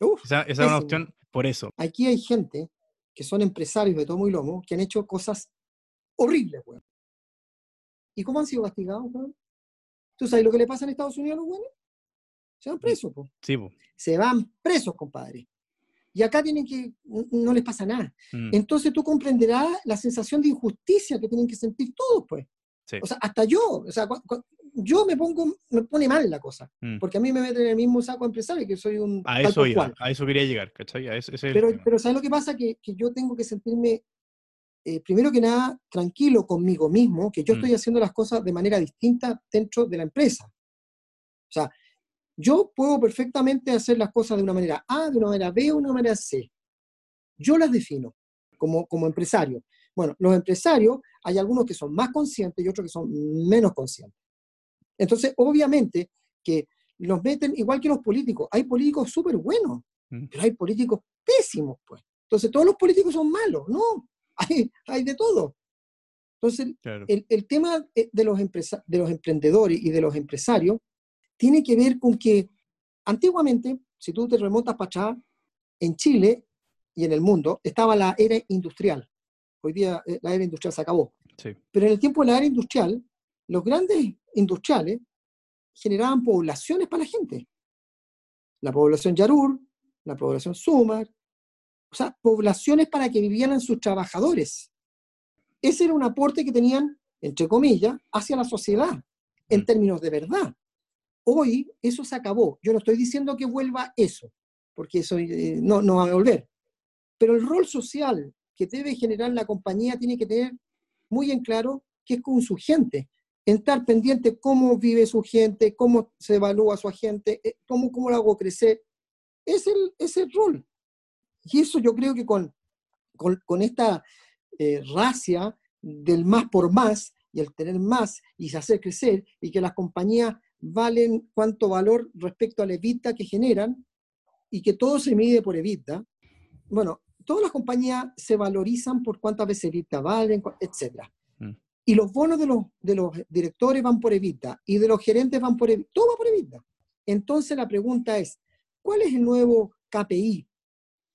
Uf, Esa, esa es una opción por eso. aquí hay gente que son empresarios de tomo y lomo que han hecho cosas horribles, weón. ¿Y cómo han sido castigados, weón? ¿Tú sabes lo que le pasa en Estados Unidos a los weones? Se van presos, po. Sí, po. Se van presos, compadre. Y acá tienen que, no les pasa nada. Mm, Entonces tú comprenderás la sensación de injusticia que tienen que sentir todos, pues. sí. O sea, hasta yo, o sea, yo me pongo, me pone mal la cosa, Mm. porque a mí me meten en el mismo saco empresario, que soy un A eso iba, a eso quería llegar, ¿cachai? A ese el Pero, pero ¿sabes lo que pasa? Que, que yo tengo que sentirme, eh, primero que nada, tranquilo conmigo mismo, que yo Mm. estoy haciendo las cosas de manera distinta dentro de la empresa. O sea, yo puedo perfectamente hacer las cosas de una manera A, de una manera B, de una manera C. Yo las defino como, como empresario. Bueno, los empresarios, hay algunos que son más conscientes y otros que son menos conscientes. Entonces, obviamente que los meten igual que los políticos. Hay políticos súper buenos, Mm, pero hay políticos pésimos, pues. Entonces, todos los políticos son malos. No, hay, hay de todo. Entonces, Claro. el, el tema eh, de los, empresa- de los emprendedores y de los empresarios tiene que ver con que antiguamente, si tú te remontas para atrás, en Chile y en el mundo estaba la era industrial. Hoy día eh, la era industrial se acabó. Sí. Pero en el tiempo de la era industrial, los grandes industriales generaban poblaciones para la gente. La población Yarur, la población Sumar, o sea, poblaciones para que vivieran sus trabajadores. Ese era un aporte que tenían, entre comillas, hacia la sociedad, en Mm. términos de verdad. Hoy eso se acabó. Yo no estoy diciendo que vuelva eso, porque eso eh, no, no va a volver. Pero el rol social que debe generar la compañía tiene que tener muy en claro que es con su gente. Estar pendiente cómo vive su gente, cómo se evalúa su gente, eh, cómo, cómo lo hago crecer. Es el, es el rol. Y eso yo creo que con, con, con esta eh, racia del más por más y el tener más y hacer crecer y que las compañías valen cuánto valor respecto al EBITDA que generan y que todo se mide por EBITDA. Bueno, todas las compañías se valorizan por cuántas veces EBITDA valen, etcétera. Mm. Y los bonos de los, de los directores van por EBITDA y de los gerentes van por EBITDA. Todo va por EBITDA. Entonces la pregunta es, ¿cuál es el nuevo KPI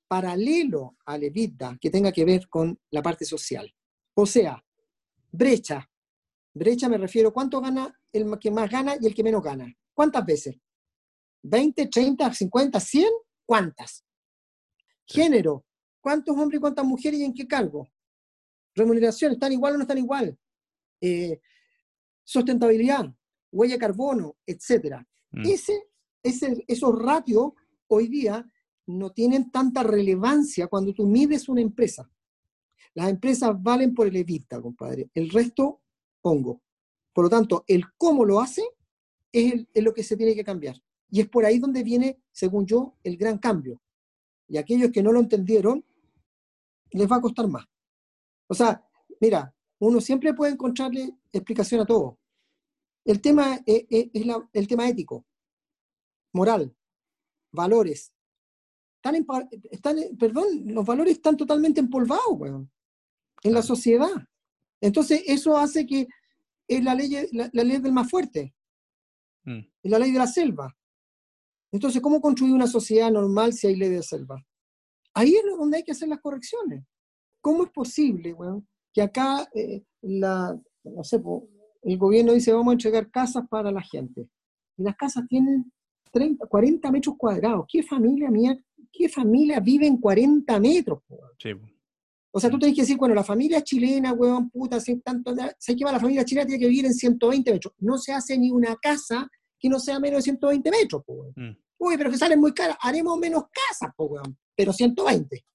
paralelo al EBITDA que tenga que ver con la parte social? O sea, brecha. Brecha me refiero, ¿cuánto gana el que más gana y el que menos gana? ¿Cuántas veces? ¿20, 30, 50, 100? ¿Cuántas? Género. ¿Cuántos hombres y cuántas mujeres y en qué cargo? Remuneración, ¿están igual o no están igual? Eh, sustentabilidad, huella de carbono, etcétera. Mm. Ese, ese, esos ratios hoy día no tienen tanta relevancia cuando tú mides una empresa. Las empresas valen por el EBITDA, compadre. El resto, pongo. Por lo tanto, el cómo lo hace es, el- es lo que se tiene que cambiar. Y es por ahí donde viene, según yo, el gran cambio. Y aquellos que no lo entendieron, les va a costar más. O sea, mira, uno siempre puede encontrarle explicación a todo. El tema es, es- es la- el tema ético, moral, valores. Están, empa- están, perdón, los valores están totalmente empolvados, weón, en la sociedad. Entonces, eso hace que es la ley, la, la ley del más fuerte, Mm. es la ley de la selva. Entonces, ¿cómo construir una sociedad normal si hay ley de selva? Ahí es donde hay que hacer las correcciones. ¿Cómo es posible, weón, que acá eh, la, no sé, el gobierno dice vamos a entregar casas para la gente? Y las casas tienen 30, 40 metros cuadrados. ¿Qué familia mía, qué familia vive en 40 metros? Sí. O sea, tú Mm. tenés que decir, bueno, la familia chilena, weón, puta, si tanto, ¿sabes qué va? La familia chilena tiene que vivir en 120 metros. No se hace ni una casa que no sea menos de 120 metros, weón. Mm. Uy, pero que salen muy caras. Haremos menos casas, po, weón, pero 120.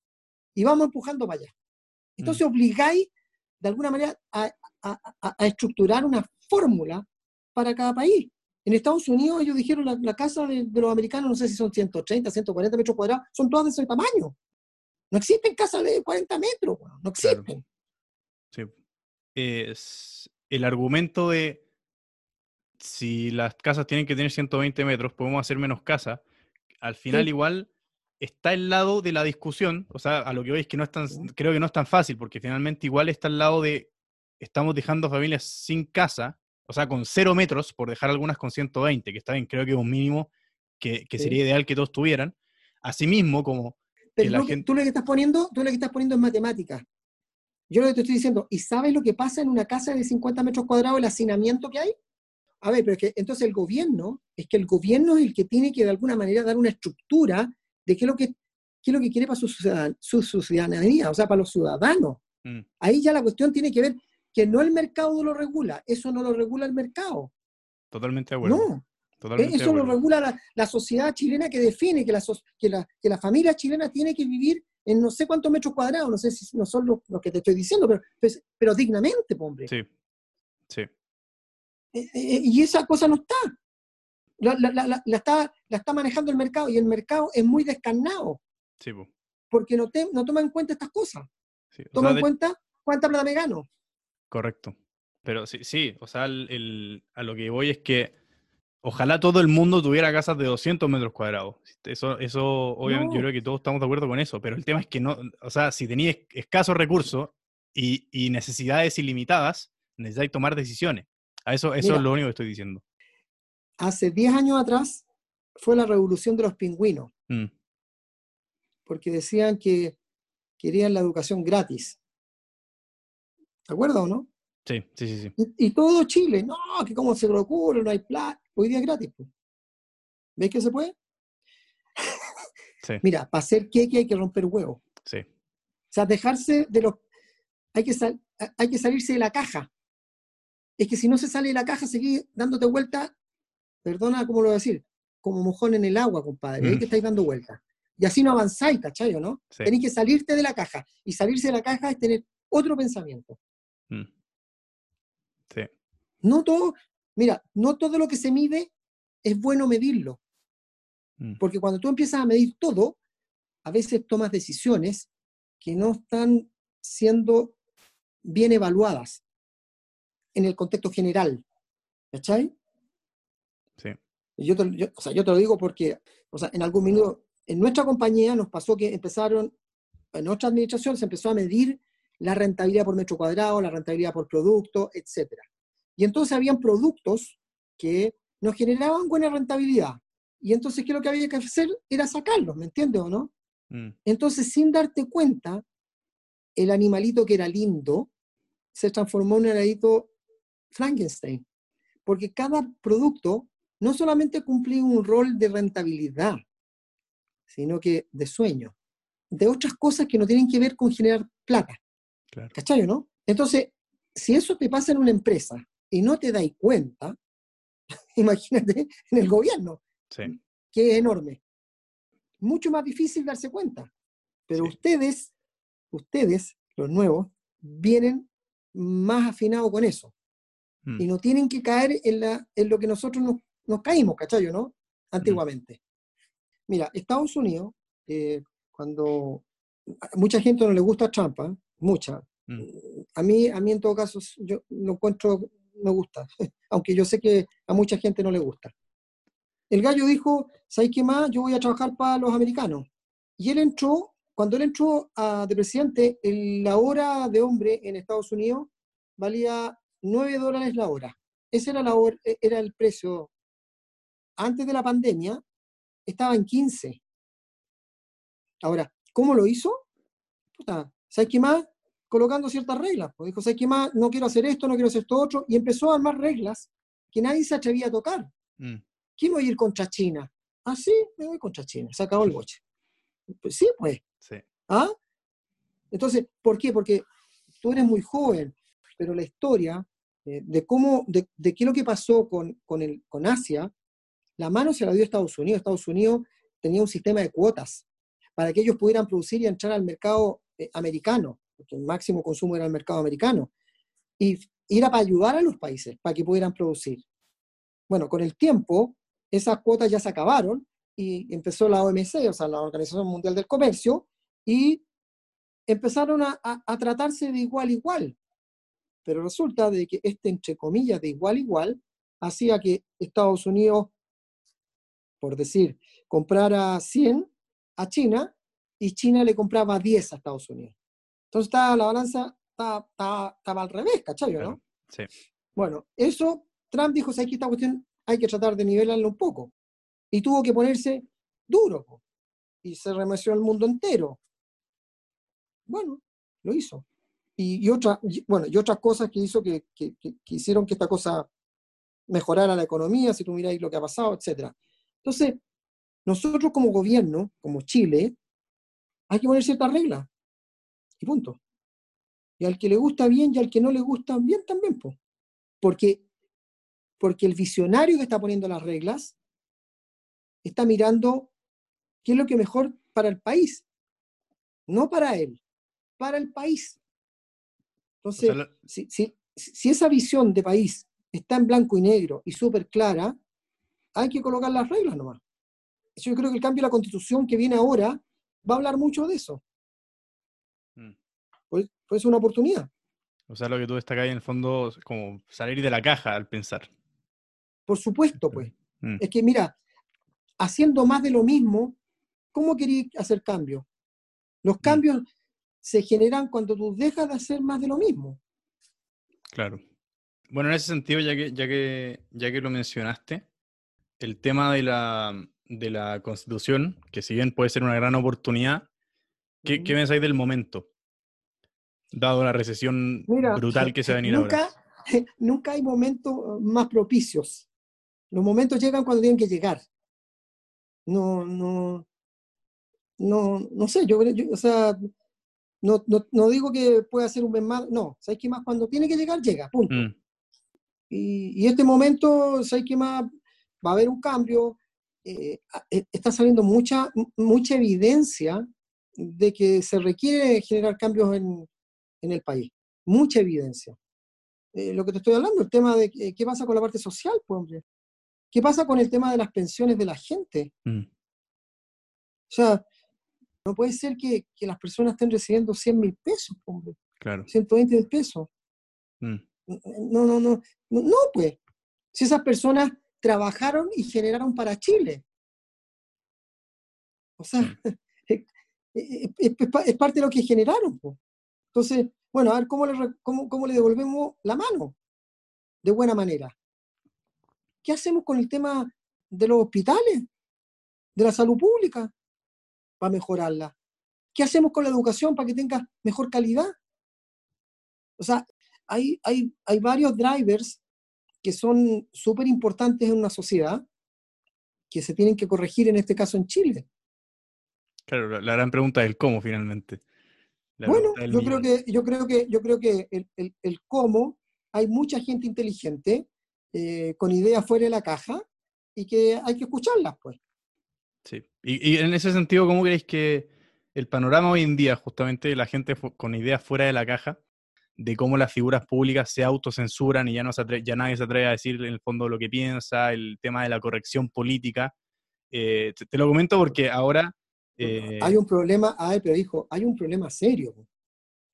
Y vamos empujando para allá. Entonces obligáis, de alguna manera, a, a- a- a estructurar una fórmula para cada país. En Estados Unidos ellos dijeron la, la casa de, de los americanos, no sé si son 130, 140 metros cuadrados, son todas de ese tamaño. No existen casas de 40 metros, no Claro. existen. Sí. Es el argumento de si las casas tienen que tener 120 metros, podemos hacer menos casas. Al final, Sí. igual está el lado de la discusión. O sea, a lo que voy es que no es tan, Sí. creo que no es tan fácil, porque finalmente igual está al lado de estamos dejando familias sin casa, o sea, con cero metros, por dejar algunas con 120, que está bien, creo que es un mínimo que, que Sí. sería ideal que todos tuvieran. Asimismo, como Pero tú, que- gente- tú lo que estás poniendo, tú lo que estás poniendo es matemática. Yo lo que te estoy diciendo, ¿y sabes lo que pasa en una casa de 50 metros cuadrados, el hacinamiento que hay? A ver, pero es que entonces el gobierno, es que el gobierno es el que tiene que de alguna manera dar una estructura de qué es lo que, qué es lo que quiere para su, ciudadan- su, su ciudadanía, o sea, para los ciudadanos. Mm, Ahí ya la cuestión tiene que ver que no el mercado lo regula, eso no lo regula el mercado. totalmente de acuerdo. No, totalmente eso lo regula la, la sociedad chilena que define que la, que, la, que la familia chilena tiene que vivir en no sé cuántos metros cuadrados, no sé si no son los, los que te estoy diciendo, pero, pues, pero dignamente, hombre. Sí, sí. Eh, eh, y esa cosa no está. La, la- la- está. la está manejando el mercado y el mercado es muy descarnado Sí, po, porque no, te- no toma en cuenta estas cosas. sí. Toma sea, en de- cuenta cuánta plata me gano. Correcto. Pero sí, sí, o sea, el, el- a lo que voy es que Ojalá todo el mundo tuviera casas de 200 metros cuadrados. Eso, eso obviamente, yo creo que todos estamos de acuerdo con eso, pero el tema es que no, o sea, si tenías escasos recursos y, y necesidades ilimitadas, necesitáis tomar decisiones. A eso, eso Mira. es lo único que estoy diciendo. Hace 10 años atrás fue la revolución de los pingüinos, Mm, porque decían que querían la educación gratis. ¿Te acuerdas o no? Sí, sí, sí, sí. Y, y todo Chile, no, que cómo se le ocurre, no hay plata. Hoy día es gratis. pues. ¿Ves que se puede? Sí, Mira, para hacer queque hay que romper huevos. sí. O sea, dejarse de los... Hay que, sal- hay que salirse de la caja. Es que si no se sale de la caja, seguís dándote vuelta, perdona cómo lo voy a decir, como mojón en el agua, compadre. Ahí Mm. que estáis dando vueltas. Y así no avanzáis, ¿cachai o no? sí. Tenéis que salirte de la caja. Y salirse de la caja es tener otro pensamiento. Mm. Sí, No todo, mira, no todo lo que se mide es bueno medirlo. mm, Porque cuando tú empiezas a medir todo, a veces tomas decisiones que no están siendo bien evaluadas en el contexto general. ¿Cachai? sí. Yo te, yo- o sea, yo te lo digo porque, o sea, en algún minuto, en nuestra compañía nos pasó que empezaron, en nuestra administración se empezó a medir la rentabilidad por metro cuadrado, la rentabilidad por producto, etc. Y entonces habían productos que nos generaban buena rentabilidad. Y entonces, ¿qué es lo que había que hacer? Era sacarlos, ¿me entiendes o no? Mm, Entonces, sin darte cuenta, el animalito que era lindo se transformó en un animalito Frankenstein. Porque cada producto no solamente cumplía un rol de rentabilidad, sino que de sueño, de otras cosas que no tienen que ver con generar plata. claro. ¿Cachai o no? Entonces, si eso te pasa en una empresa y no te dais cuenta, imagínate en el gobierno Sí, que es enorme. Mucho más difícil darse cuenta. Pero Sí. ustedes, ustedes, los nuevos, vienen más afinados con eso. mm, Y no tienen que caer en, la, en lo que nosotros nos, nos caímos, ¿cachayo, no? Antiguamente. Mira, Estados Unidos, eh, cuando a mucha gente no le gusta Trump, ¿ah? mucha. mm, A mí, a mí en todo caso, yo lo encuentro, me gusta, aunque yo sé que a mucha gente no le gusta. El gallo dijo, ¿sabes qué más? Yo voy a trabajar para los americanos. Y él entró, cuando él entró a, de presidente, el- la hora de hombre en Estados Unidos valía 9 dólares la hora. Ese era, la hora- e- era el precio. Antes de la pandemia estaba en 15. Ahora, ¿cómo lo hizo? Puta, ¿sabes qué más? Colocando ciertas reglas. Pues dijo, ¿sabes qué más? No quiero hacer esto, no quiero hacer esto otro. Y empezó a armar reglas que nadie se atrevía a tocar. mm, ¿Quién voy a ir contra China? Ah, sí, me voy contra China. Se acabó el boche. Pues sí, pues. sí. ¿Ah? Entonces, ¿por qué? Porque tú eres muy joven, pero la historia eh, de cómo, de, de qué es lo que pasó con, con, el, con Asia, la mano se la dio Estados Unidos. Estados Unidos tenía un sistema de cuotas para que ellos pudieran producir y entrar al mercado eh, americano, porque el máximo consumo era el mercado americano. Y, era para ayudar a los países, para que pudieran producir. Bueno, con el tiempo, esas cuotas ya se acabaron y empezó la OMC, o sea, la Organización Mundial del Comercio, y empezaron a, a- a tratarse de igual a igual. Pero resulta de que este, entre comillas, de igual a igual, hacía que Estados Unidos, por decir, comprara 100 a China y China le compraba 10 a Estados Unidos. Entonces estaba la balanza, estaba, al revés, ¿cachai? ¿no? Sí. Bueno, eso Trump dijo, ¿sabes que esta cuestión hay que tratar de nivelarla un poco? Y tuvo que ponerse duro. po. Y se remeció al mundo entero. Bueno, lo hizo. Y, y otra, y- bueno, y otras cosas que hizo que, que- que- que hicieron que esta cosa mejorara la economía, si tú miráis lo que ha pasado, etc. Entonces, nosotros como gobierno, como Chile, hay que poner ciertas reglas. Y punto. Y al que le gusta bien y al que no le gusta bien también, pues porque, porque el visionario que está poniendo las reglas está mirando qué es lo que mejor para el país, no para él, para el país. O sea, Entonces, la- si, si- si esa visión de país está en blanco y negro y súper clara, hay que colocar las reglas nomás. Yo creo que el cambio de la constitución que viene ahora va a hablar mucho de eso. Mm. Pues es una oportunidad. O sea, lo que tú destacas ahí en el fondo es como salir de la caja al pensar. Por supuesto, pues. Mm. Es que, mira, haciendo más de lo mismo, ¿cómo querías hacer cambios? Los Mm. cambios se generan cuando tú dejas de hacer más de lo mismo. Claro. Bueno, en ese sentido, ya que, ya que, ya que lo mencionaste, el tema de la, de la constitución, que si bien puede ser una gran oportunidad, ¿qué, Ujú. qué pensáis del momento? Dado la recesión Mira, brutal que se va a venir ahora. nunca, nunca hay momentos más propicios. Los momentos llegan cuando tienen que llegar. No, no, no, no sé, yo, yo- o sea, no, no, no digo que pueda ser un mes más, no, ¿sabes qué más? Cuando tiene que llegar, llega, punto. Mm, Y, y este momento, ¿sabes qué más? Va a haber un cambio. eh, eh, está saliendo mucha, mucha evidencia de que se requiere generar cambios en, en el país. Mucha evidencia. Eh, lo que te estoy hablando, el tema de que- qué pasa con la parte social, pues, hombre. ¿Qué pasa con el tema de las pensiones de la gente? mm, O sea, no puede ser que, que las personas estén recibiendo 100 mil pesos, pues, hombre, claro. 120 mil pesos. mm, No, no, no, no, no, pues. Si esas personas trabajaron y generaron para Chile. O sea, es, es- es parte de lo que generaron. pues. Entonces, bueno, a ver cómo le, cómo, cómo le devolvemos la mano de buena manera. ¿Qué hacemos con el tema de los hospitales, de la salud pública, para mejorarla? ¿Qué hacemos con la educación para que tenga mejor calidad? O sea, hay, hay, hay varios drivers que son súper importantes en una sociedad que se tienen que corregir en este caso en Chile. Claro, la, la gran pregunta es el cómo finalmente. La bueno, yo creo que, yo creo que, yo creo que el, el- el cómo, hay mucha gente inteligente eh, con ideas fuera de la caja y que hay que escucharlas, pues. Sí. Y, y en ese sentido, ¿cómo creéis que el panorama hoy en día, justamente la gente con ideas fuera de la caja, de cómo las figuras públicas se autocensuran y ya, no se ya nadie se atreve a decir en el fondo lo que piensa, el tema de la corrección política? Eh, te, te lo comento porque ahora... eh, Hay un problema, ay, pero hijo, hay un problema serio.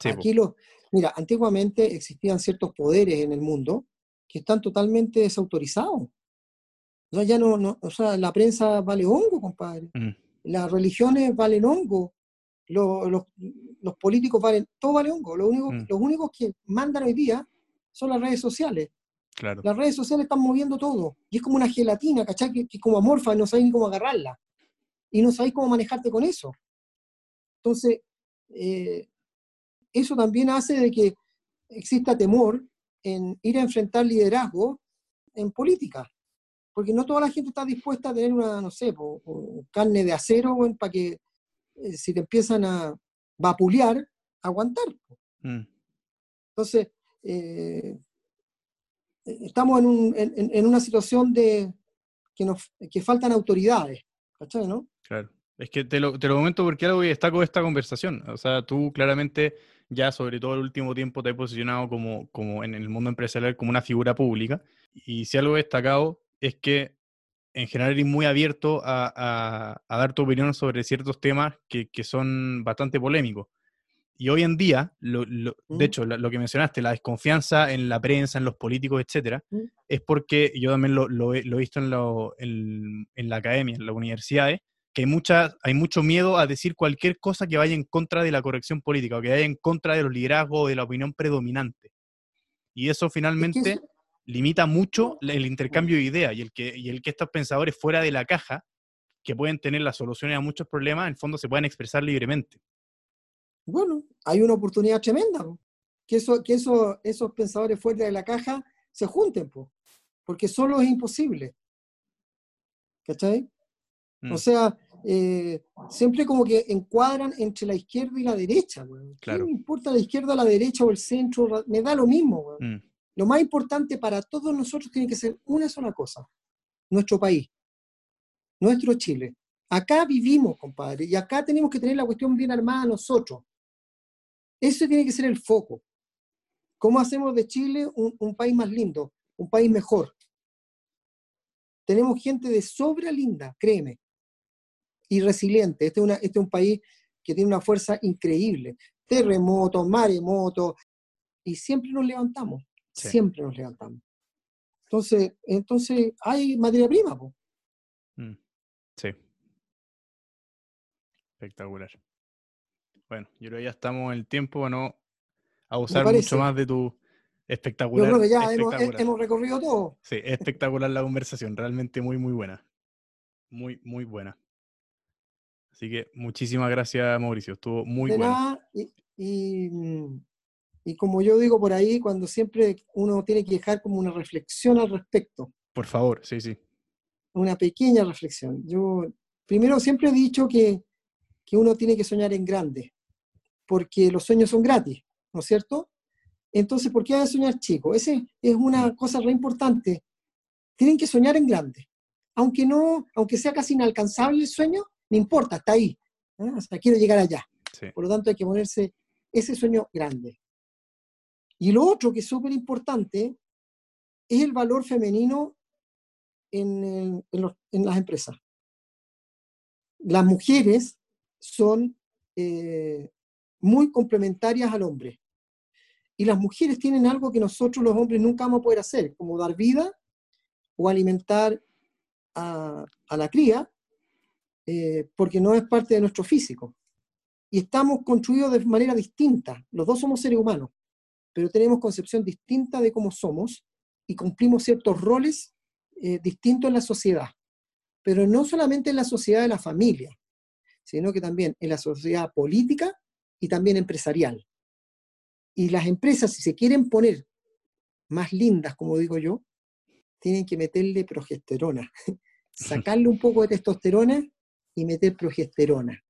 sí, Aquí los, mira, antiguamente existían ciertos poderes en el mundo que están totalmente desautorizados. O sea, ya no, no- o sea, la prensa vale hongo, compadre. mm, Las religiones valen hongo. Los, los- los políticos valen, todo vale hongo. Lo único, Mm. Los únicos que mandan hoy día son las redes sociales. claro. Las redes sociales están moviendo todo. Y es como una gelatina, ¿cachai? Que, que es como amorfa y no sabéis ni cómo agarrarla. Y no sabéis cómo manejarte con eso. Entonces, eh, eso también hace de que exista temor en ir a enfrentar liderazgo en política. Porque no toda la gente está dispuesta a tener una, no sé, po, carne de acero para que eh, si te empiezan a vapulear, aguantar. mm, Entonces, eh, estamos en, un- en- en- en una situación de que, nos, que faltan autoridades, ¿cachai, no? Claro. Es que te lo, te lo comento porque algo que destaco de esta conversación. O sea, tú claramente ya sobre todo el último tiempo te has posicionado como, como en el mundo empresarial como una figura pública. Y si algo he destacado es que en general eres muy abierto a, a- a dar tu opinión sobre ciertos temas que, que son bastante polémicos. Y hoy en día, lo- lo- Mm. de hecho, lo, lo que mencionaste, la desconfianza en la prensa, en los políticos, etcétera, Mm. es porque yo también lo, lo he, visto en, lo- en- en la academia, en las universidades, que hay, mucha, hay mucho miedo a decir cualquier cosa que vaya en contra de la corrección política o que vaya en contra de los liderazgos o de la opinión predominante. Y eso Es que finalmente limita mucho el intercambio de ideas y el, que, y el que estos pensadores fuera de la caja, que pueden tener las soluciones a muchos problemas, en el fondo se puedan expresar libremente. bueno, hay una oportunidad tremenda, po. que, eso, que eso, esos pensadores fuera de la caja se junten, po, porque solo es imposible. ¿Cachai? Mm, O sea, eh, siempre como que encuadran entre la izquierda y la derecha. weón. ¿Qué Claro. me importa la izquierda, la derecha o el centro? Me da lo mismo. weón. mm, Lo más importante para todos nosotros tiene que ser una sola cosa, nuestro país, nuestro Chile. Acá vivimos, compadre, y acá tenemos que tener la cuestión bien armada nosotros. Eso tiene que ser el foco. ¿Cómo hacemos de Chile un, un país más lindo, un país mejor? Tenemos gente de sobra linda, créeme, y resiliente. Este es, una- este es un país que tiene una fuerza increíble. Terremotos, maremotos, y siempre nos levantamos Sí. siempre nos levantamos. Entonces, entonces hay materia prima. po. Mm, Sí. Espectacular. Bueno, yo creo que ya estamos en el tiempo para no abusar mucho más de tu Yo espectacular. creo que ya hemos, hemos recorrido todo. Sí, espectacular la conversación, realmente muy, muy buena. Muy, muy buena. Así que muchísimas gracias, Mauricio. Estuvo muy de bueno. nada, y, y, mm, y como yo digo por ahí, cuando siempre uno tiene que dejar como una reflexión al respecto, Por favor, sí, sí. una pequeña reflexión. Yo primero siempre he dicho que, que uno tiene que soñar en grande, porque los sueños son gratis, ¿no es cierto? Entonces, ¿por qué hay que soñar chico? Esa es una cosa re importante. Tienen que soñar en grande. Aunque no, aunque sea casi inalcanzable el sueño, no importa, está ahí. ¿eh? O sea, quiero llegar allá. sí. Por lo tanto, hay que ponerse ese sueño grande. Y lo otro que es súper importante es el valor femenino en, el- en los- en las empresas. Las mujeres son eh, muy complementarias al hombre. Y las mujeres tienen algo que nosotros los hombres nunca vamos a poder hacer, como dar vida o alimentar a, a la cría, eh, porque no es parte de nuestro físico y estamos construidos de manera distinta. Los dos somos seres humanos, pero tenemos concepción distinta de cómo somos y cumplimos ciertos roles eh, distintos en la sociedad. Pero no solamente en la sociedad de la familia, sino que también en la sociedad política y también empresarial. Y las empresas, si se quieren poner más lindas, como digo yo, tienen que meterle progesterona, sacarle un poco de testosterona y meter progesterona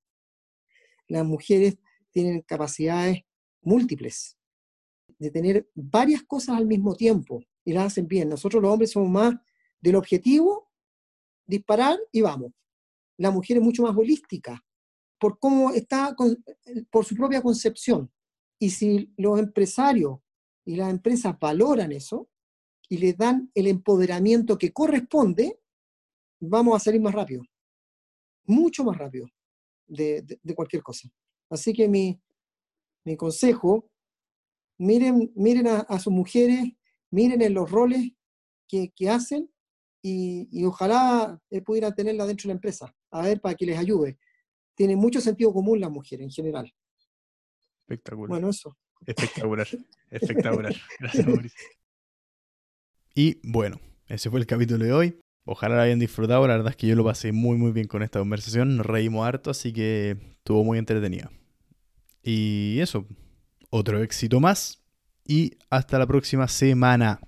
las mujeres tienen capacidades múltiples de tener varias cosas al mismo tiempo y las hacen bien. Nosotros los hombres somos más del objetivo, disparar y vamos. La mujer es mucho más holística por cómo está, por su propia concepción. Y si los empresarios y las empresas valoran eso y les dan el empoderamiento que corresponde, vamos a salir más rápido, mucho más rápido de, de- de cualquier cosa. Así que mi, mi consejo, miren, miren a, a sus mujeres, miren en los roles que, que hacen y, y ojalá eh, pudieran tenerla dentro de la empresa, a ver, para que les ayude. Tienen mucho sentido común las mujeres en general. Espectacular. Bueno, eso. Espectacular. Espectacular. Gracias, Mauricio. Y bueno, ese fue el capítulo de hoy. Ojalá lo hayan disfrutado. La verdad es que yo lo pasé muy, muy bien con esta conversación. Nos reímos harto, así que estuvo muy entretenida. Y eso, otro éxito más. Y hasta la próxima semana.